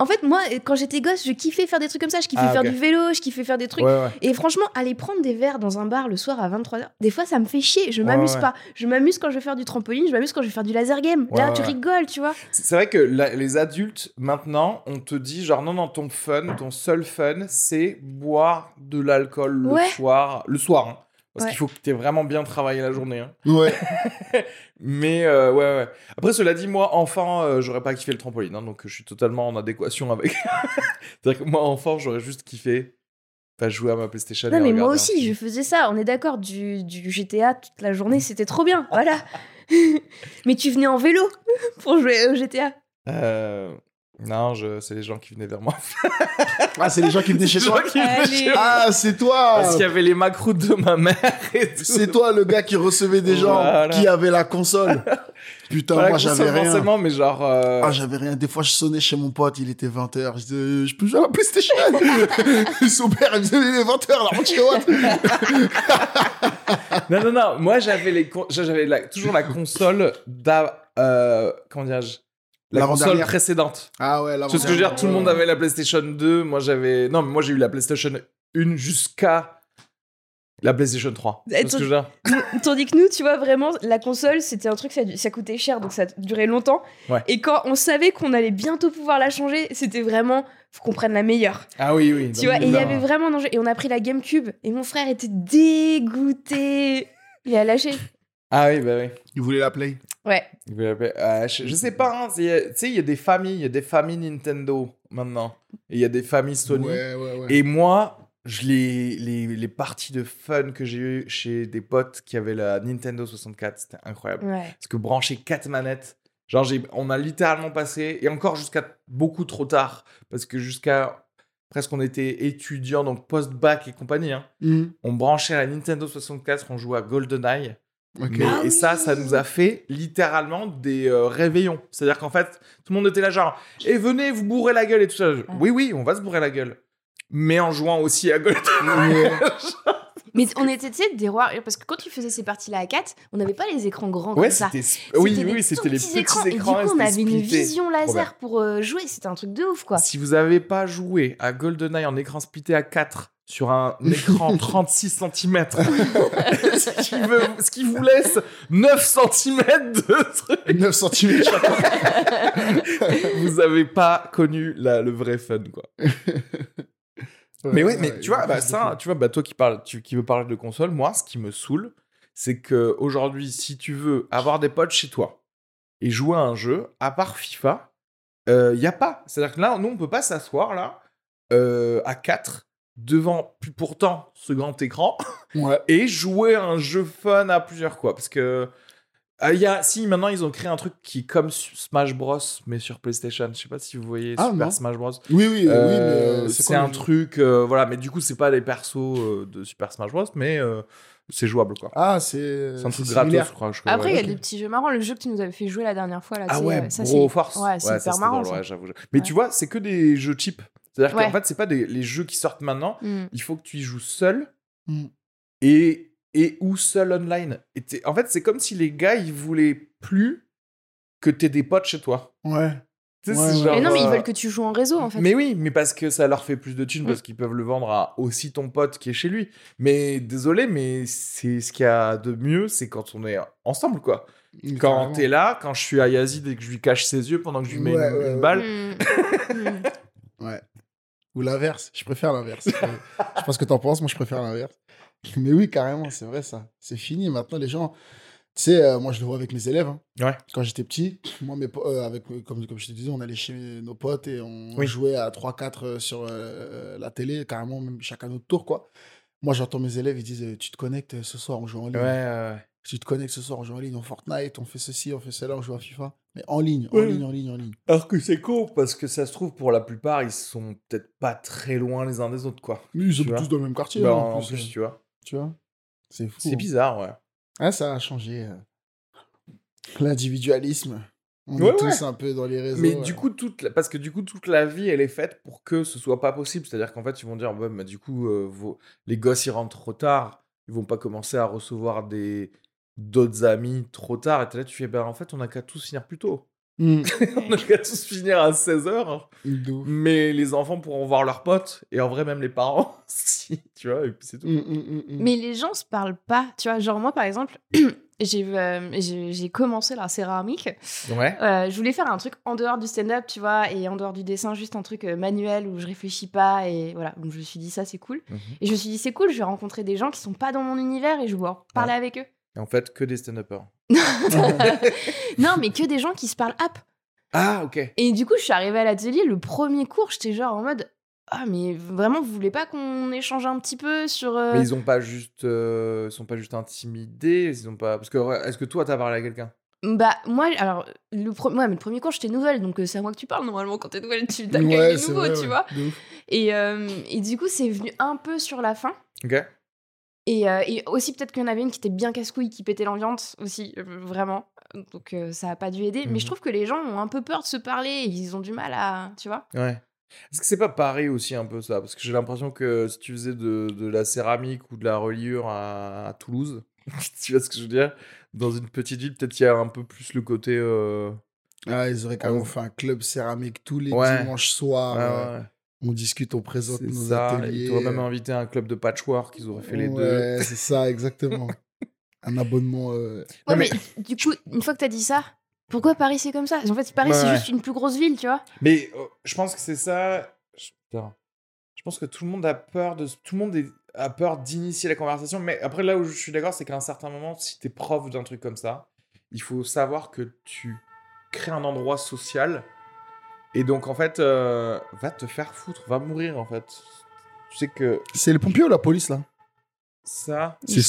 En fait, moi, quand j'étais gosse, je kiffais faire des trucs comme ça. Je kiffais Ah, faire du vélo, je kiffais faire des trucs. Ouais, ouais. Et franchement, aller prendre des verres dans un bar le soir à 23h, des fois, ça me fait chier. Je m'amuse ouais. pas. Je m'amuse quand je vais faire du trampoline, je m'amuse quand je vais faire du laser game. Là, tu rigoles, tu vois. C'est vrai que la- les adultes, maintenant, on te dit genre non, non, ton fun, ton seul fun, c'est boire de l'alcool le soir. Le soir, hein. Parce Ouais. qu'il faut que tu aies vraiment bien travaillé la journée. hein. Ouais. Mais euh, ouais, ouais. Après, cela dit, moi, enfant, euh, j'aurais pas kiffé le trampoline. hein, donc, je suis totalement en adéquation avec. C'est-à-dire que moi, enfant, j'aurais juste kiffé pas jouer à ma PlayStation. Non, et mais moi aussi, je faisais ça. On est d'accord. Du, du GTA toute la journée, c'était trop bien. Voilà. mais tu venais en vélo pour jouer au GTA. Euh, Non, je... c'est les gens qui venaient vers moi. Ah, c'est les gens qui venaient chez toi. qui chez moi. Ah, c'est toi. Parce qu'il y avait les macroutes de ma mère et tout. C'est toi le gars qui recevait des gens Voilà. qui avaient la console. Putain, la moi j'avais rien. forcément, mais genre. euh, Ah, j'avais rien. Des fois, je sonnais chez mon pote, il était 20h. Je disais, euh, je peux jouer à la PlayStation Son père, il me disait, il est 20h, là, rentre chez moi. Non, non, non. Moi, j'avais les con- j'avais la- toujours la console d'a... euh, Comment dirais-je La console précédente. Ah ouais, Tu vois ce que je veux dire Tout le monde avait la PlayStation 2. Moi, j'avais. Non, mais moi, j'ai eu la PlayStation 1 jusqu'à la PlayStation 3. Tu vois ce que je veux dire? Nous- Tandis que nous, tu vois, vraiment, la console, c'était un truc, ça, ça coûtait cher, donc ça durait longtemps. Ouais. Et quand on savait qu'on allait bientôt pouvoir la changer, c'était vraiment, faut qu'on prenne la meilleure. Ah oui, oui. Tu vois, et il y avait vraiment un enjeu. Et on a pris la GameCube, et mon frère était dégoûté. Il a lâché. Ah oui, bah oui. Il voulait la play. Ouais. Il voulait appeler- euh, je, je sais pas, hein, tu sais, il y a des familles, il y a des familles Nintendo maintenant. Et il y a des familles Sony. Ouais, ouais, ouais. Et moi, je les, les, les parties de fun que j'ai eues chez des potes qui avaient la Nintendo 64, c'était incroyable. Ouais. Parce que brancher quatre manettes, genre, j'ai- on a littéralement passé, et encore jusqu'à beaucoup trop tard, parce que jusqu'à presque on était étudiants, donc post-bac et compagnie, hein, Mhm. on branchait la Nintendo 64, on jouait à GoldenEye. Ah et ça, oui. ça nous a fait littéralement des euh, réveillons. C'est-à-dire qu'en fait, tout le monde était là, genre, et venez vous bourrer la gueule et tout ça. Oui, oui, on va se bourrer la gueule. Mais en jouant aussi à GoldenEye. Ouais. Mais on était, tu sais, des rois. Parce que quand tu faisais ces parties-là à 4, on n'avait pas les écrans grands Ouais, comme ça. c'était. Oui, oui, c'était les petits écrans. Et du coup, on avait une vision laser pour euh, jouer. C'était un truc de ouf, quoi. Si vous avez pas joué à GoldenEye en écran splitté à 4 sur un écran 36 cm, ce, qui veut- ce qui vous laisse 9 cm de truc, 9 cm chacun. vous avez pas connu la- le vrai fun, quoi. Mais ouais, mais tu vois, bah, ça, tu vois, bah, toi qui, parles, tu, qui veux parler de console, moi, ce qui me saoule, c'est que aujourd'hui, si tu veux avoir des potes chez toi et jouer à un jeu, à part FIFA, il y a pas. C'est-à-dire que là, nous, on peut pas s'asseoir là euh, à 4 devant puis pourtant ce grand écran Ouais. et jouer à un jeu fun à plusieurs quoi. Parce que ah, il y a, si maintenant ils ont créé un truc qui est comme Smash Bros mais sur PlayStation. Je sais pas si vous voyez Ah, Super non. Smash Bros. Oui, oui, oui, mais Euh, euh, c'est un truc, euh, voilà, mais du coup, c'est pas les persos euh, de Super Smash Bros, mais euh, c'est jouable, quoi. Ah, c'est. c'est un truc c'est gratos, je crois. je crois, Après, il y a des petits jeux marrants. Le jeu que tu nous avais fait jouer la dernière fois, là, Ah ouais, euh, ça, Bro c'est- Force. Ouais, c'est c'était marrant. drôle. Mais Ouais. tu vois, c'est que des jeux cheap. C'est-à-dire Ouais. qu'en fait, c'est pas des, les jeux qui sortent maintenant. Mm. Il faut que tu y joues seul Mm. et, et ou seul online. Et en fait, c'est comme si les gars, ils voulaient plus que t'aies des potes chez toi. Ouais. Genre, Mais non, mais ils euh, veulent que tu joues en réseau, en fait. Mais oui, mais parce que ça leur fait plus de thunes, Mm. parce qu'ils peuvent le vendre à aussi ton pote qui est chez lui. Mais désolé, mais c'est ce qu'il y a de mieux, c'est quand on est ensemble, quoi. Quand t'es là, quand je suis à Yazid et que je lui cache ses yeux pendant que je lui mets Ouais, une, ouais, une ouais. balle. Ouais. Ou l'inverse. Je préfère l'inverse. je sais pas ce que t'en penses, moi je préfère l'inverse. Mais oui, carrément, c'est vrai ça. C'est fini. Maintenant, les gens. Tu sais, euh, moi je le vois avec mes élèves. hein. Ouais. Quand j'étais petit, moi, mes euh, avec, comme, comme je te disais, on allait chez nos potes et on Oui. jouait à 3-4 euh, sur euh, la télé, carrément, même chacun notre tour, quoi. Moi, j'entends mes élèves, ils disent euh, Tu te connectes ce soir, on joue en ligne. Ouais, ouais, Tu te connectes ce soir, on joue en ligne, on Fortnite, on fait ceci, on fait cela, on joue à FIFA. Mais en ligne, en ligne, en ligne, en ligne. Alors que c'est con, parce que ça se trouve, pour la plupart, ils sont peut-être pas très loin les uns des autres, quoi. Mais ils sont tous dans le même quartier. Bah, hein, en en plus, euh, tu vois. tu vois C'est fou. C'est hein. bizarre, ouais. Ah, ça a changé. euh, L'individualisme. On Ouais, est tous ouais. un peu dans les réseaux. Mais ouais. du coup, toute la- parce que du coup, toute la vie, elle est faite pour que ce soit pas possible. C'est-à-dire qu'en fait, ils vont dire, ouais, mais du coup, euh, vos- les gosses, ils rentrent trop tard. Ils vont pas commencer à recevoir des d'autres amis trop tard. Et là, tu fais, ben en fait, on a qu'à tous finir plus tôt. Mm. on a qu'à tous finir à 16h. De ouf. Mais les enfants pourront voir leurs potes. Et en vrai, même les parents, si, tu vois, et puis c'est tout. Mm, mm, mm, mm. Mais les gens se parlent pas. Tu vois, genre moi, par exemple, j'ai euh, j'ai j'ai commencé la céramique. Ouais. Euh, je voulais faire un truc en dehors du stand-up, tu vois, et en dehors du dessin, juste un truc euh, manuel où je réfléchis pas. Et voilà, donc je me suis dit, ça, c'est cool. Et je me suis dit, c'est cool, je vais rencontrer des gens qui sont pas dans mon univers et je vais pouvoir parler avec eux. Et en fait, que des stand-uppers. non, mais que des gens qui se parlent app. Ah, ok. Et du coup, je suis arrivée à l'atelier, le premier cours, j'étais genre en mode Ah, mais vraiment, vous voulez pas qu'on échange un petit peu sur. euh, Mais ils ont pas juste, euh, ils sont pas juste intimidés, ils ont pas. Parce que est-ce que toi t'as parlé à quelqu'un? Bah, moi, alors, le, pro- ouais, mais le premier cours, j'étais nouvelle, donc euh, c'est à moi que tu parles normalement quand t'es nouvelle, tu t'accueilles les nouveaux, tu vois. Et, euh, et du coup, c'est venu un peu sur la fin. Ok. Et, euh, et aussi, peut-être qu'il y en avait une qui était bien casse-couille, qui pétait l'ambiance aussi, euh, vraiment. Donc, euh, ça a pas dû aider. Mais je trouve que les gens ont un peu peur de se parler, et ils ont du mal à. Tu vois Ouais. Est-ce que c'est pas pareil aussi un peu ça? Parce que j'ai l'impression que si tu faisais de, de la céramique ou de la reliure à, à Toulouse, tu vois ce que je veux dire? Dans une petite ville, peut-être qu'il y a un peu plus le côté. euh, Ah, ils auraient quand Ouais. même fait un club céramique tous les Ouais. dimanches soirs. ouais, ouais. On discute, on présente nos ça. ateliers. Ils t'auraient même invité un club de patchwork, ils auraient fait les deux. Ouais, c'est ça, exactement. un abonnement. euh, Ouais, Non, mais... du coup, une fois que t'as dit ça, pourquoi Paris c'est comme ça? En fait, Paris Ouais, c'est ouais. juste une plus grosse ville, tu vois. Mais euh, je pense que c'est ça. Je. Je pense que tout le monde a peur de. Tout le monde est- a peur d'initier la conversation. Mais après, là où je suis d'accord, c'est qu'à un certain moment, si t'es prof d'un truc comme ça, il faut savoir que tu crées un endroit social. Et donc, en fait, euh, va te faire foutre, va mourir, en fait. Tu sais que C'est les pompiers ou la police, là? Ça. C'est je-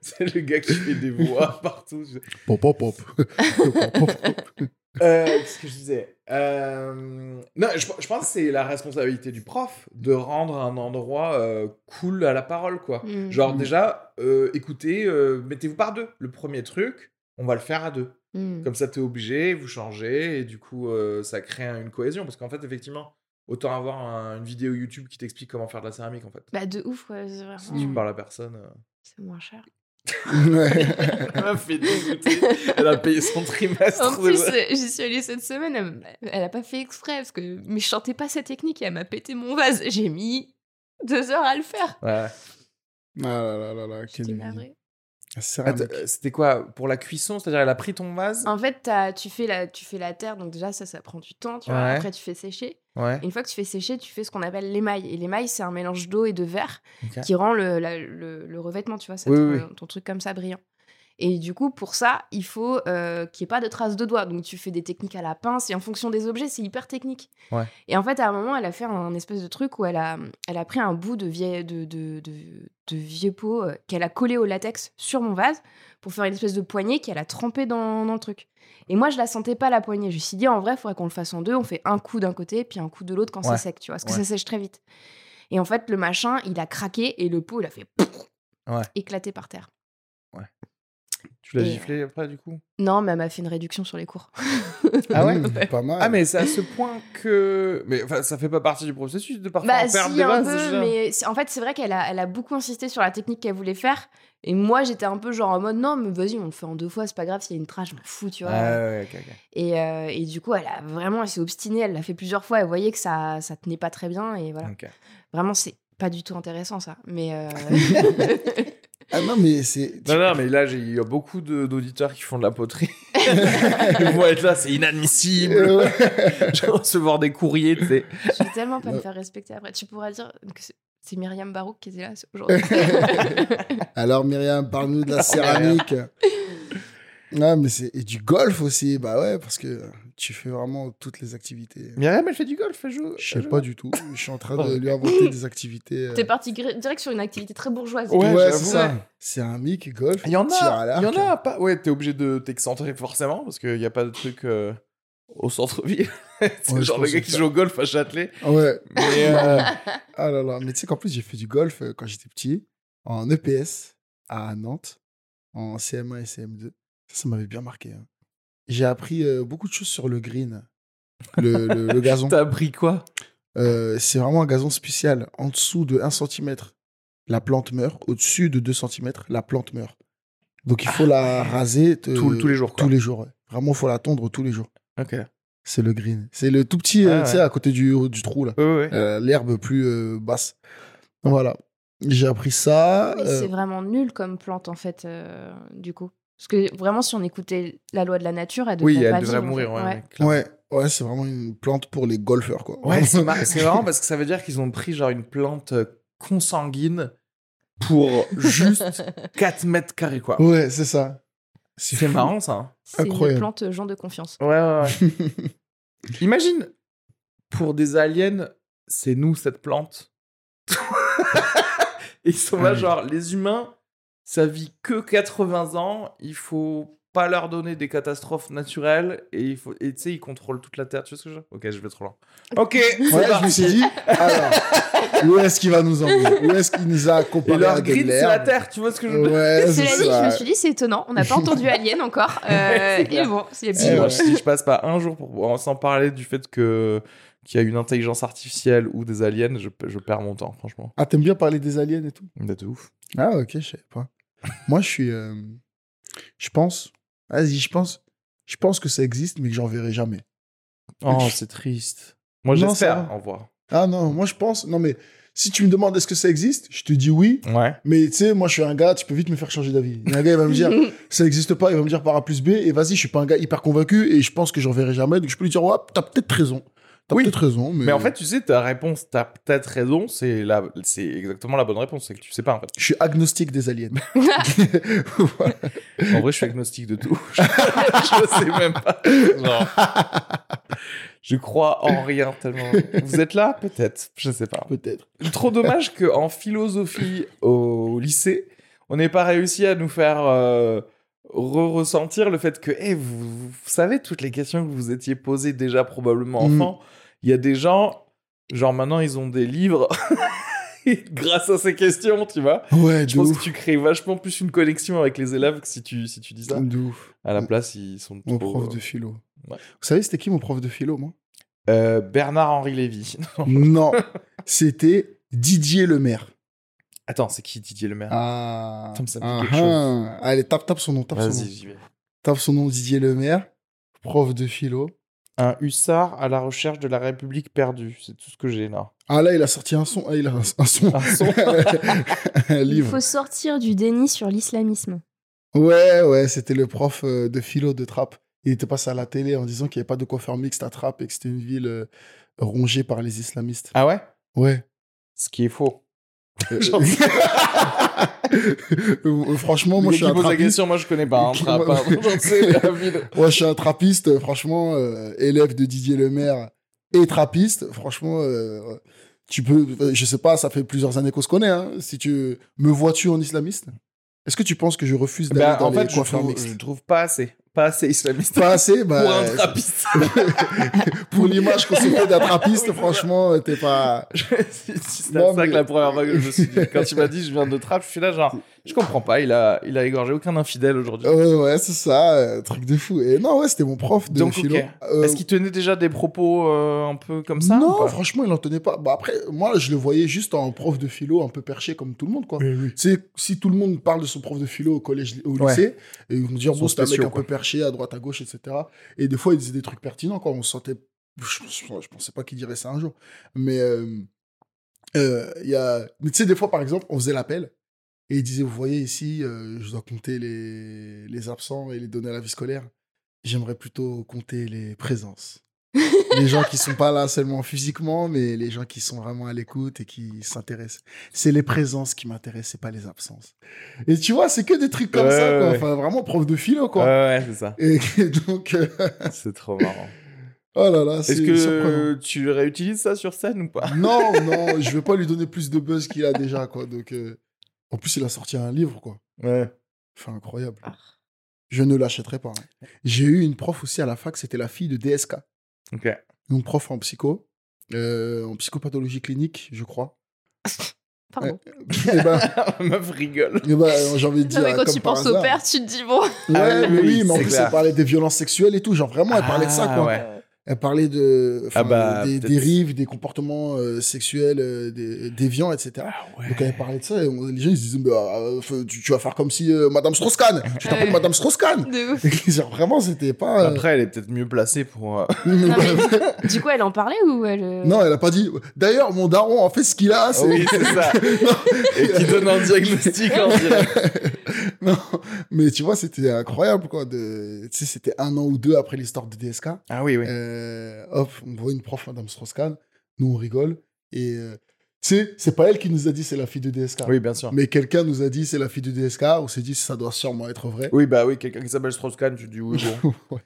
C'est le gars qui fait des voix partout. pop, pop, pop. Euh, Qu'est-ce que je disais? Euh, Non, je, je pense que c'est la responsabilité du prof de rendre un endroit euh, cool à la parole, quoi. Mm. Genre, Mm. déjà, euh, écoutez, euh, mettez-vous par deux. Le premier truc, on va le faire à deux. Mm. Comme ça, t'es obligé, vous changez, et du coup, euh, ça crée une cohésion. Parce qu'en fait, effectivement, autant avoir un- une vidéo YouTube qui t'explique comment faire de la céramique, en fait. Bah, de ouf, ouais, c'est Si vraiment. tu parles à personne. euh. C'est moins cher. Elle m'a fait dégoûter. Elle a payé son trimestre. En plus, euh, j'y suis allée cette semaine, elle, elle a pas fait exprès, parce que mais je chantais pas cette technique et elle m'a pété mon vase. J'ai mis deux heures à le faire. Ouais. Ah là là là là, quelle C'était quoi Pour la cuisson C'est-à-dire, elle a pris ton vase? En fait, tu fais, la, tu fais la terre, donc déjà, ça, ça prend du temps. Tu vois. Ouais. Après, tu fais sécher. Ouais. Une fois que tu fais sécher, tu fais ce qu'on appelle l'émail. Et l'émail, c'est un mélange d'eau et de verre qui rend le, la- le, le revêtement, tu vois, ça Oui, te oui, rend ton truc comme ça brillant. Et du coup, pour ça, il faut euh, qu'il n'y ait pas de traces de doigts. Donc, tu fais des techniques à la pince et en fonction des objets, c'est hyper technique. Ouais. Et en fait, à un moment, elle a fait un espèce de truc où elle a, elle a pris un bout de, vieille, de, de, de, de vieux pot euh, qu'elle a collé au latex sur mon vase pour faire une espèce de poignée qu'elle a trempé dans, dans le truc. Et moi, je la sentais pas la poignée. Je me suis dit, en vrai, il faudrait qu'on le fasse en deux. On fait un coup d'un côté, puis un coup de l'autre quand Ouais. c'est sec, tu vois, parce que Ouais. ça sèche très vite. Et en fait, le machin, il a craqué et le pot, il a fait Ouais. éclater par terre. Tu l'as Et- giflé après, du coup? Non, mais elle m'a fait une réduction sur les cours. Ah ouais? Pas mal. Ah, mais c'est à ce point que. Mais enfin, ça fait pas partie du processus de parfois Bah, perdre si, des un bases peu, mais en fait, c'est vrai qu'elle a, elle a beaucoup insisté sur la technique qu'elle voulait faire. Et moi, j'étais un peu genre en mode non, mais vas-y, on le fait en deux fois, c'est pas grave, s'il y a une trace, je m'en fous, tu vois. Ah ouais. Et, euh, et du coup, elle a vraiment, elle s'est obstinée, elle l'a fait plusieurs fois, elle voyait que ça, ça tenait pas très bien, et voilà. Ok. Vraiment, c'est pas du tout intéressant, ça. Mais. euh, Ah non, mais c'est. Non, non, mais là, il y a beaucoup de- d'auditeurs qui font de la poterie. Ils vont être là, c'est inadmissible. Euh, ouais. Je vais recevoir des courriers, tu sais. je vais tellement pas me Non. faire respecter après. Tu pourras dire que c'est- Myriam Barouk qui était là aujourd'hui. Alors, Myriam, parle-nous de la céramique. Ah, mais c'est. Et du golf aussi. Bah ouais, parce que tu fais vraiment toutes les activités. Myriam, elle fait du golf, elle joue. Je sais pas du tout. Je suis en train de lui inventer des activités. euh, T'es parti gr- direct sur une activité très bourgeoise. Ouais, Ouais, j'avoue. c'est ça. Céramique, golf, Il y en a, il y en a pas. Ouais, t'es obligé de t'excentrer forcément parce qu'il n'y a pas de truc euh, au centre-ville. c'est Ouais, genre le gars qui ça- joue au golf à Châtelet. Ouais. Mais euh, Ah là là. Mais tu sais qu'en plus, j'ai fait du golf euh, quand j'étais petit, en EPS, à Nantes. en CM1 et CM2. Ça, ça m'avait bien marqué. hein. J'ai appris euh, beaucoup de choses sur le green, le, le- le gazon. T'as appris quoi? Euh, c'est vraiment un gazon spécial. En dessous de 1 cm, la plante meurt. Au-dessus de 2 cm, la plante meurt. Donc il faut la raser te- Tous- tous les jours, quoi. Tous les jours, ouais. Vraiment, il faut la tondre tous les jours. Ok. C'est le green. C'est le tout petit, euh, Ah, tu sais, ouais. à côté du, du trou, là. Ouais. Euh, L'herbe plus euh, basse. Voilà. J'ai appris ça. Euh, c'est vraiment nul comme plante, en fait, euh, du coup. Parce que vraiment, si on écoutait la loi de la nature, elle devrait Oui, elle pas devrait vivre, en mourir. fait. Ouais, Ouais. c'est vraiment une plante pour les golfeurs, quoi. Ouais, c'est mar- c'est marrant parce que ça veut dire qu'ils ont pris genre une plante euh, consanguine pour juste 4 mètres carrés, quoi. Ouais, c'est ça. C'est marrant, ça. hein. C'est une Incroyable. plante euh, gens de confiance. Ouais, ouais, ouais. Imagine, pour des aliens, c'est nous, cette plante. Et ils sont là, Ouais. genre, les humains, ça vit que 80 ans, il faut pas leur donner des catastrophes naturelles, et il faut, et tu sais, ils contrôlent toute la Terre. Tu vois ce que je veux dire? Ok, je vais trop loin. Ok, Ouais, je me suis dit, alors, où est-ce qu'il va nous emmener? Où est-ce qu'il nous a Et comparé leur à grid, c'est la Terre, tu vois ce que je veux dire? Ouais, c'est Cela dit, je me suis dit, c'est étonnant. On n'a pas entendu Alien encore. Euh, C'est et bon, c'est ouais. si je passe pas un jour pour, sans parler du fait que qu'il y a une intelligence artificielle ou des aliens, je, je perds mon temps, franchement. Ah, t'aimes bien parler des aliens et tout? D'être ouf. Ah, ok, je savais pas. Moi, je suis. euh, je pense. Vas-y, je pense. Je pense que ça existe, mais que j'en verrai jamais. Oh, c'est triste. Moi, Non, ça j'espère va. en voir. Ah non, moi, je pense. Non, mais si tu me demandes est-ce que ça existe, je te dis oui. Ouais. Mais tu sais, moi, je suis un gars, tu peux vite me faire changer d'avis. Il y a un gars, il va me dire ça existe pas, il va me dire par A plus B, et vas-y, je suis pas un gars hyper convaincu, et je pense que j'en verrai jamais. Donc, je peux lui dire, ouais, t'as peut-être raison. T'as Oui. peut-être raison, mais. Mais en fait, tu sais, ta réponse, t'as peut-être raison, c'est la... c'est exactement la bonne réponse. C'est que tu sais pas, en fait. Je suis agnostique des aliens. Voilà. En vrai, je suis agnostique de tout. je sais même pas. Genre, je crois en rien tellement. Vous êtes là Peut-être. Je sais pas. Peut-être. Trop dommage qu'en philosophie au lycée, on n'ait pas réussi à nous faire euh, re-ressentir le fait que, eh, vous, vous savez, toutes les questions que vous étiez posées déjà probablement Mm. enfant, il y a des gens, genre maintenant, ils ont des livres. Grâce à ces questions, tu vois. Ouais, Je pense ouf. que tu crées vachement plus une connexion avec les élèves que si tu, si tu dis ça. De ouf. À la place, ils sont Mon trop... prof de philo. Ouais. Vous savez, c'était qui mon prof de philo, moi? Euh, Bernard-Henri Lévy. Non, c'était Didier Lemaire. Attends, c'est qui Didier Lemaire Ah, Ça me- ça me dit ah, quelque chose. ah. Allez, tape, tape son nom, tape son nom. Vas-y, j'y vais. Tape son nom, Didier Lemaire, prof de philo. Un hussard à la recherche de la République perdue. C'est tout ce que j'ai là. Ah là, il a sorti un son. Ah, il a un, un son. Un son. un Il faut sortir du déni sur l'islamisme. Ouais, ouais, c'était le prof euh, de philo de Trappes. Il était passé à la télé en disant qu'il n'y avait pas de coiffeur mixte à Trappes et que c'était une ville euh, rongée par les islamistes. Ah ouais? Ouais. Ce qui est faux. Franchement, moi, je suis un la trappiste. question, moi je connais pas. Hein, moi- hein. Je suis un trappiste, euh, franchement, euh, élève de Didier Lemaire et trappiste. Franchement, euh, tu peux, euh, je sais pas, ça fait plusieurs années qu'on se connaît. Hein, si tu me vois-tu en islamiste? Est-ce que tu penses que je refuse d'aller Bah, dans en les fait, je trouve, je trouve pas assez. Pas assez islamiste. Pas assez, bah, pour un trappiste. pour l'image qu'on s'est fait d'un trappiste, Oui, franchement, t'es pas. c'est ça mais- que la première fois que je me suis dit. Quand tu m'as dit je viens de Trappes, je suis là genre, je comprends pas. Il a, il a égorgé aucun infidèle aujourd'hui. Ouais, ouais, c'est ça, euh, truc de fou. Et non, ouais, c'était mon prof de Donc, philo. Euh, Est-ce qu'il tenait déjà des propos euh, un peu comme ça Non, franchement, il en tenait pas. Bah, après, moi, je le voyais juste en prof de philo, un peu perché comme tout le monde, quoi. Tu sais, si tout le monde parle de son prof de philo au collège, au Ouais. lycée, et ils vont dire, bon, c'est un mec un peu perché à droite, à gauche, etc. Et des fois, il disait des trucs pertinents, quoi. On se sentait. Je, je- je pensais pas qu'il dirait ça un jour. Mais euh, euh, il y a. Mais tu sais, des fois, par exemple, on faisait l'appel. Et il disait, vous voyez ici, euh, je dois compter les, les absents et les donner à la vie scolaire. J'aimerais plutôt compter les présences. les gens qui sont pas là seulement physiquement, mais les gens qui sont vraiment à l'écoute et qui s'intéressent. C'est les présences qui m'intéressent, c'est pas les absences. Et tu vois, c'est que des trucs comme Ouais, ça, quoi. ouais. Enfin, vraiment prof de philo, quoi. Ouais, ouais, c'est ça. Et donc, euh, C'est trop marrant. oh là là, c'est Est-ce que surprenant. tu réutilises ça sur scène ou pas? Non, non, je vais pas lui donner plus de buzz qu'il a déjà, quoi. Donc, euh, en plus, il a sorti un livre, quoi. Ouais. Enfin, incroyable. Je ne l'achèterai pas. hein. J'ai eu une prof aussi à la fac, c'était la fille de DSK. Ok. Donc, prof en psycho, euh, en psychopathologie clinique, je crois. Pardon. Eh ben, Meuf rigole. eh ben, j'ai envie de dire. non, mais quand comme tu penses au père, tu te dis bon. Ouais, Ah mais oui, oui, mais en plus, clair. elle parlait des violences sexuelles et tout. Genre, vraiment, elle parlait de ça, Ah, quoi. ouais. Elle parlait de, enfin, Ah bah, des dérives, des comportements euh, sexuels euh, des, déviants, etc. Ah Donc elle parlait de ça et on- les gens ils se disaient bah, euh, tu, tu vas faire comme si euh, Madame Strauss-Kahn, tu t'appelles. Madame Strauss-Kahn. De ouf. Genre, vraiment c'était pas. euh, Après, elle est peut-être mieux placée pour. euh, Non, mais du coup, elle en parlait ou elle. non, elle a pas dit. D'ailleurs, mon daron, en fait, ce qu'il a, c'est. Oui, c'est ça. Et qui donne un diagnostic en direct. non, mais tu vois, c'était incroyable, quoi. De... Tu sais, c'était un an ou deux après l'histoire de DSK. Ah oui, oui. Euh, hop, on voit une prof, Madame Strauss-Kahn. Nous, on rigole. Et euh, tu sais, c'est pas elle qui nous a dit c'est la fille de DSK. Oui, bien sûr. Mais quelqu'un nous a dit c'est la fille de DSK. On s'est dit ça doit sûrement être vrai. Oui, bah oui, quelqu'un qui s'appelle Strauss-Kahn, tu dis oui, bon. Ouais.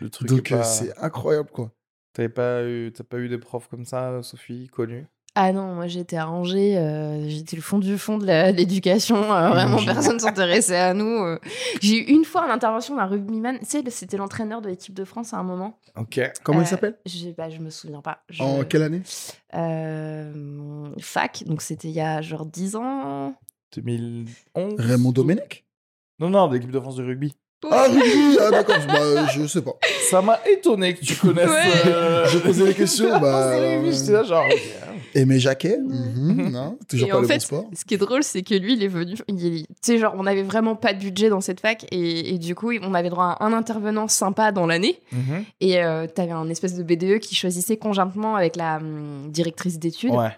Le truc Donc euh, pas... c'est incroyable, quoi. T'avais pas eu... T'as pas eu des profs comme ça, Sophie, connus Ah non, moi j'étais à Angers, euh, j'étais le fond du fond de l'éducation, euh, vraiment personne s'intéressait à nous. euh. J'ai eu une fois l'intervention d'un rugbyman, tu sais, c'était l'entraîneur de l'équipe de France à un moment. Ok. Comment Euh, il s'appelle? Je bah, je me souviens pas. Je- En quelle année? Euh, Fac, donc c'était il y a genre 10 ans. 2011 Raymond Domenech? Non, non, de l'équipe de France de rugby. Ah oui, ah, d'accord. Bah, euh, je sais pas. Ça m'a étonné que tu connaisses. Ouais. euh, J'ai posé des questions. Bah, euh, j'étais là, genre. ok. Aimé Jacquet Mhm, Non, toujours Et pas en le fait, bon sport. ce qui est drôle, c'est que lui, il est venu. Tu sais, genre, on avait vraiment pas de budget dans cette fac, et, et du coup, on avait droit à un intervenant sympa dans l'année. Mhm. Et euh, t'avais un espèce de BDE qui choisissait conjointement avec la hum, directrice d'études. Ouais.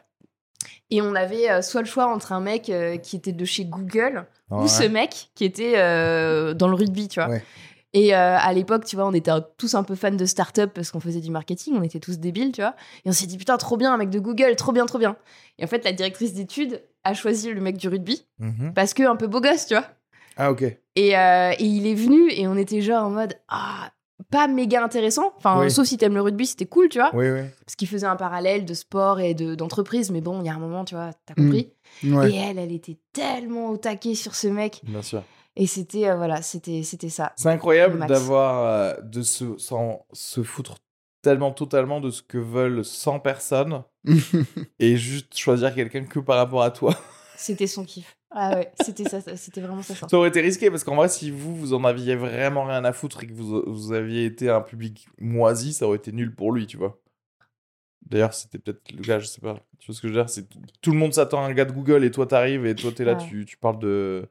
Et on avait euh, soit le choix entre un mec euh, qui était de chez Google Ouais. ou ce mec qui était euh, dans le rugby, tu vois. Ouais. Et euh, à l'époque, tu vois, on était tous un peu fans de start-up parce qu'on faisait du marketing, on était tous débiles, tu vois. Et on s'est dit, putain, trop bien, un mec de Google, trop bien, trop bien. Et en fait, la directrice d'études a choisi le mec du rugby Mhm. parce que un peu beau gosse, tu vois. Ah, ok. Et, euh, et il est venu et on était genre en mode, ah, pas méga intéressant. Enfin, Oui. sauf si t'aimes le rugby, c'était cool, tu vois. Oui, oui. Parce qu'il faisait un parallèle de sport et de- d'entreprise. mais bon, il y a un moment, tu vois, t'as compris. Ouais. Et elle, elle était tellement au taquet sur ce mec. Bien sûr. Et c'était, euh, voilà, c'était c'était ça. C'est incroyable d'avoir. euh, de se, s'en- se foutre tellement totalement de ce que veulent 100 personnes et juste choisir quelqu'un que par rapport à toi. C'était son kiff. Ah ouais, c'était ça, ça- c'était vraiment ça. ça. Ça aurait été risqué parce qu'en vrai, si vous, vous en aviez vraiment rien à foutre et que vous, vous aviez été un public moisi, ça aurait été nul pour lui, tu vois. D'ailleurs, c'était peut-être le cas, je sais pas. Tu vois ce que je veux dire C'est tout le monde s'attend à un gars de Google et toi t'arrives et toi t'es là, Ouais. tu, tu parles de,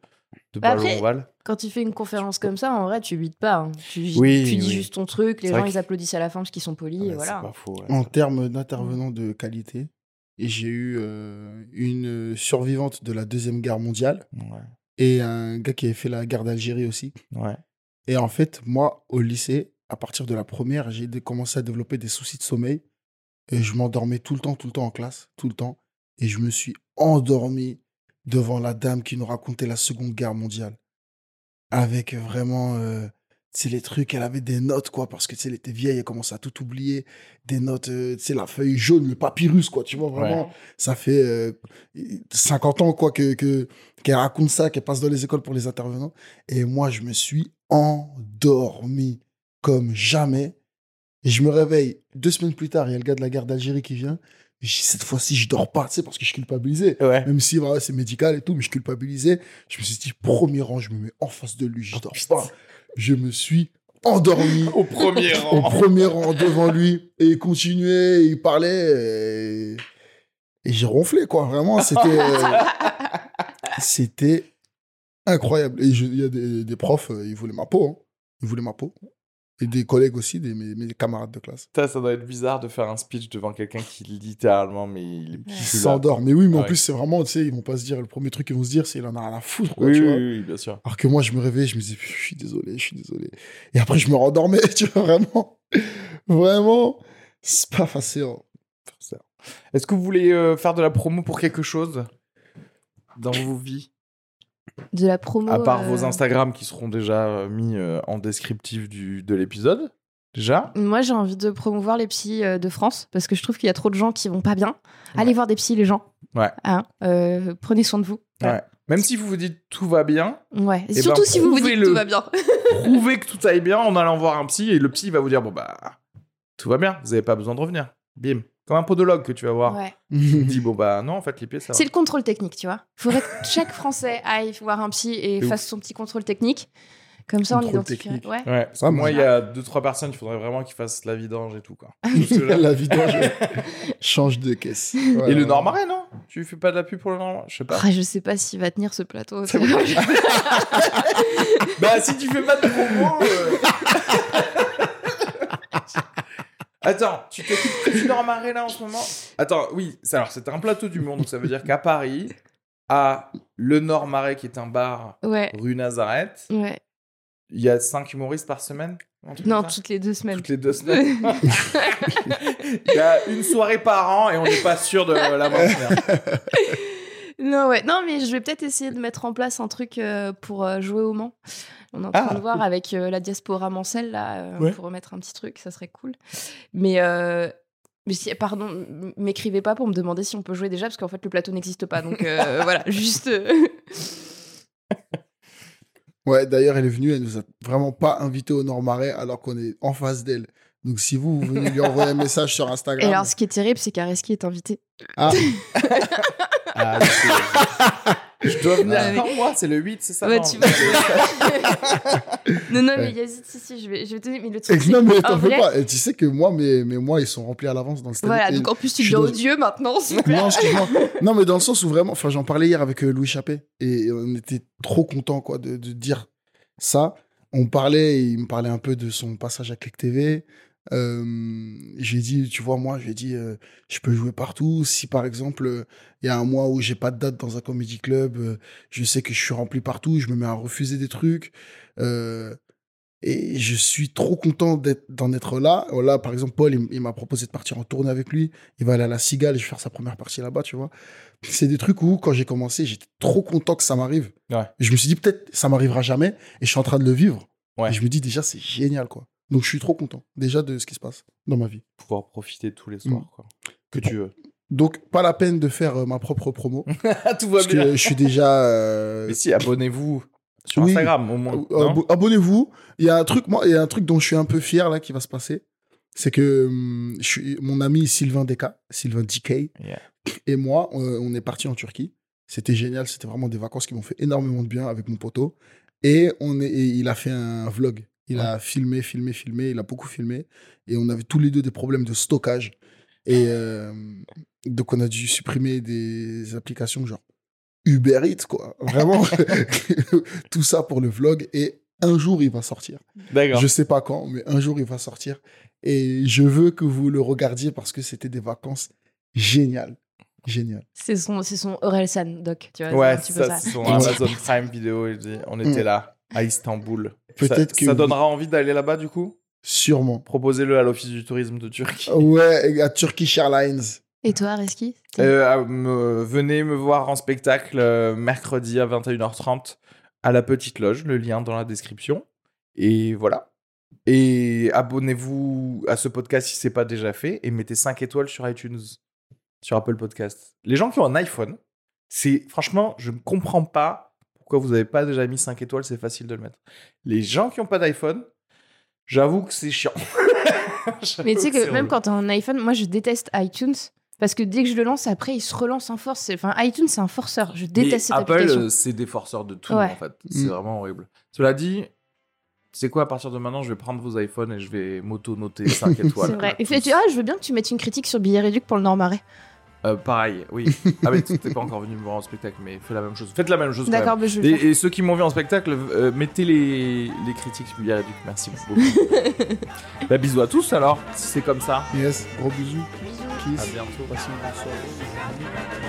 de Bah ballon après, ovale. Quand tu fais une conférence comme ça, en vrai, tu bides pas. hein. Tu, Oui, tu dis oui. juste ton truc, les gens, que- ils applaudissent à la fin parce qu'ils sont polis, Ouais, et c'est voilà. pas faux. ouais. En termes d'intervenants de qualité, et j'ai eu euh, une survivante de la Deuxième Guerre mondiale Ouais. et un gars qui avait fait la guerre d'Algérie aussi. ouais. Et en fait, moi, au lycée, à partir de la première, j'ai commencé à développer des soucis de sommeil. Et je m'endormais tout le temps, tout le temps en classe, tout le temps. Et je me suis endormi devant la dame qui nous racontait la Seconde Guerre mondiale. Avec vraiment, euh, tu sais, les trucs, elle avait des notes, quoi, parce que, tu sais, elle était vieille, elle commençait à tout oublier. Des notes, euh, tu sais, la feuille jaune, le papyrus, quoi, tu vois, vraiment. Ça fait euh, 50 ans, quoi, que, que, qu'elle raconte ça, qu'elle passe dans les écoles pour les intervenants. Et moi, je me suis endormi comme jamais. Et je me réveille deux semaines plus tard, il y a le gars de la guerre d'Algérie qui vient. Cette fois-ci, je dors pas, tu sais, parce que je culpabilisais. Ouais. Même si voilà, c'est médical et tout, mais je culpabilisais. Je me suis dit, premier rang, je me mets en face de lui, je dors pas. Je me suis endormi Au premier au rang. premier rang devant lui. Et il continuait, il parlait. Et, et j'ai ronflé, quoi. Vraiment, c'était. c'était incroyable. Et il y a des, des profs, euh, ils voulaient ma peau. hein. Ils voulaient ma peau. Et des collègues aussi, des, mes, mes camarades de classe. Ça, ça doit être bizarre de faire un speech devant quelqu'un qui littéralement, mais il s'endort. Mais oui, mais en Ouais. plus, c'est vraiment, tu sais, ils vont pas se dire, le premier truc qu'ils vont se dire, c'est il en a rien à foutre, quoi, Oui, tu oui, vois. oui, oui, bien sûr. Alors que moi, je me réveillais, je me disais, je suis désolé, je suis désolé. Et après, je me rendormais, tu vois, vraiment. Vraiment, c'est pas facile. Est-ce que vous voulez euh, faire de la promo pour quelque chose dans vos vies? De la promo. À part euh, vos Instagram qui seront déjà euh, mis euh, en descriptif du, de l'épisode Déjà Moi, j'ai envie de promouvoir les psys euh, de France parce que je trouve qu'il y a trop de gens qui vont pas bien. Allez voir des psys, les gens. Ouais. Hein, euh, prenez soin de vous. Ouais. Même si vous vous dites tout va bien, Ouais. Eh Surtout ben, si vous vous dites prouvez-le. tout va bien. prouvez que tout aille bien en allant voir un psy et le psy va vous dire bon bah tout va bien, vous n'avez pas besoin de revenir. Bim. Comme un podologue que tu vas voir. Ouais. Dis, bon, bah non, en fait, les pieds, ça. C'est le contrôle technique, tu vois. Il faudrait que chaque Français aille voir un psy et fasse son petit contrôle technique. Comme ça, on Contrôle identifierait. technique. Ouais. Ouais, parce que Ouais, moi, il y a deux, trois personnes, il faudrait vraiment qu'ils fassent la vidange et tout, quoi. La vidange change de caisse. Et le Nord-Marais, non? Tu fais pas de la pub pour le Nord Je sais pas. Ah, je sais pas s'il va tenir ce plateau. C'est vrai. bah, si tu fais pas de promo. euh. Attends, tu t'occupes que du Nord-Marais là en ce moment? Attends, oui, c'est- alors c'était un plateau du monde, donc ça veut dire qu'à Paris, à le Nord-Marais qui est un bar ouais. rue Nazareth, Ouais. il y a cinq humoristes par semaine? Non, toutes les deux semaines. toutes les deux semaines. il y a une soirée par an et on n'est pas sûr de la maintenir. Non, ouais. Non, mais je vais peut-être essayer de mettre en place un truc euh, pour euh, jouer au Mans. On est en train Ah, de voir avec euh, la diaspora mancelle, là, Ouais. pour remettre un petit truc, ça serait cool. Mais, mais si, pardon, m'écrivez pas pour me demander si on peut jouer déjà, parce qu'en fait, le plateau n'existe pas. Donc euh, voilà, juste. euh, Ouais, d'ailleurs, elle est venue, elle nous a vraiment pas invités au Nord-Marais alors qu'on est en face d'elle. Donc, si vous, vous venez lui envoyer un message sur Et Instagram. alors, ce qui est terrible, c'est qu'Areski est invité. Ah, Ah, je, je dois venir Ah, mais- mois, c'est le 8, c'est ça? Ouais, non tu vas- non, non, mais Ouais. Yazid, si, si, je vais, je vais te dire, mais le truc, non, mais t'en fais vrai- pas. Et tu sais que moi, mes, mes mois, ils sont remplis à l'avance dans le stade. Voilà, donc en plus, tu je deviens dans- odieux maintenant. super. Non, excuse-moi. non, mais dans le sens où vraiment, enfin, j'en parlais hier avec euh, Louis Chappé et on était trop contents, quoi, de, de dire ça. On parlait, il me parlait un peu de son passage à Click TV. Euh, j'ai dit, tu vois, moi, j'ai dit, euh, je peux jouer partout. Si par exemple, euh, il y a un mois où j'ai pas de date dans un comedy club, je sais que je suis rempli partout, je me mets à refuser des trucs. Et je suis trop content d'en être là. Là, par exemple, Paul, il, il m'a proposé de partir en tournée avec lui. Il va aller à la Cigale et je vais faire sa première partie là-bas, tu vois. C'est des trucs où, quand j'ai commencé, j'étais trop content que ça m'arrive. Ouais. Je me suis dit, peut-être, ça m'arrivera jamais. Et je suis en train de le vivre. Ouais. Et je me dis, déjà, c'est génial, quoi. Donc, je suis trop content, déjà, de ce qui se passe dans ma vie. Pouvoir profiter tous les soirs, quoi. Que tu veux. Donc, pas la peine de faire euh, ma propre promo. Tout va parce que je suis déjà. euh, Mais si, abonnez-vous sur Oui. Instagram, au moins. Abonnez-vous. Il y a un truc, moi, il y a un truc dont je suis un peu fier là qui va se passer. C'est que hum, je suis, mon ami Sylvain Deka, Sylvain DK, Yeah. et moi, on est parti en Turquie. C'était génial. C'était vraiment des vacances qui m'ont fait énormément de bien avec mon poteau. Et, on est, et il a fait un vlog. Il a filmé, filmé, filmé. Il a beaucoup filmé. Et on avait tous les deux des problèmes de stockage. Et euh, donc, on a dû supprimer des applications genre Uber Eats, quoi. Vraiment. Tout ça pour le vlog. Et un jour, il va sortir. D'accord. Je sais pas quand, mais un jour, il va sortir. Et je veux que vous le regardiez parce que c'était des vacances géniales. Génial. C'est son, c'est son Orelsan, Doc. Tu vois, Ouais, c'est peu ça, c'est son Amazon Prime vidéo. Il dit, on était Mm. là, à Istanbul. Peut-être ça, que ça vous- donnera envie d'aller là-bas, du coup? Sûrement. Proposez-le à l'Office du tourisme de Turquie. Ouais, à Turkish Airlines. Et toi, Reski? Euh, venez me voir en spectacle euh, mercredi à 21h30 à la Petite Loge, le lien dans la description. Et voilà. Et abonnez-vous à ce podcast si c'est pas déjà fait et mettez 5 étoiles sur iTunes, sur Apple Podcast. Les gens qui ont un iPhone, c'est franchement, je ne comprends pas pourquoi vous n'avez pas déjà mis 5 étoiles, c'est facile de le mettre. Les gens qui n'ont pas d'iPhone, j'avoue que c'est chiant. Mais tu sais que c'est même quand t'as un iPhone, moi je déteste iTunes. Parce que dès que je le lance, après il se relance en force. C'est- Enfin, iTunes c'est un forceur. Je Mais déteste cette Apple, application. euh, c'est des forceurs de tout, Ouais. en fait. C'est Mm. vraiment horrible. Cela dit, c'est quoi, à partir de maintenant, je vais prendre vos iPhones et je vais m'auto-noter 5 étoiles. C'est vrai. Et fait, ah, je veux bien que tu mettes une critique sur Billet Réduc pour le Nord-Marais. Euh, pareil, oui. Ah, mais t'es pas encore venu me voir en spectacle, mais fais la même chose. Faites la même chose. D'accord, mais je vais le faire. Et, et ceux qui m'ont vu en spectacle, euh, mettez les, les critiques sur Réduc. Merci beaucoup. bah, bisous à tous alors, si c'est comme ça. Yes, gros bisous. À Kiss. bientôt. Passez une bonne soirée.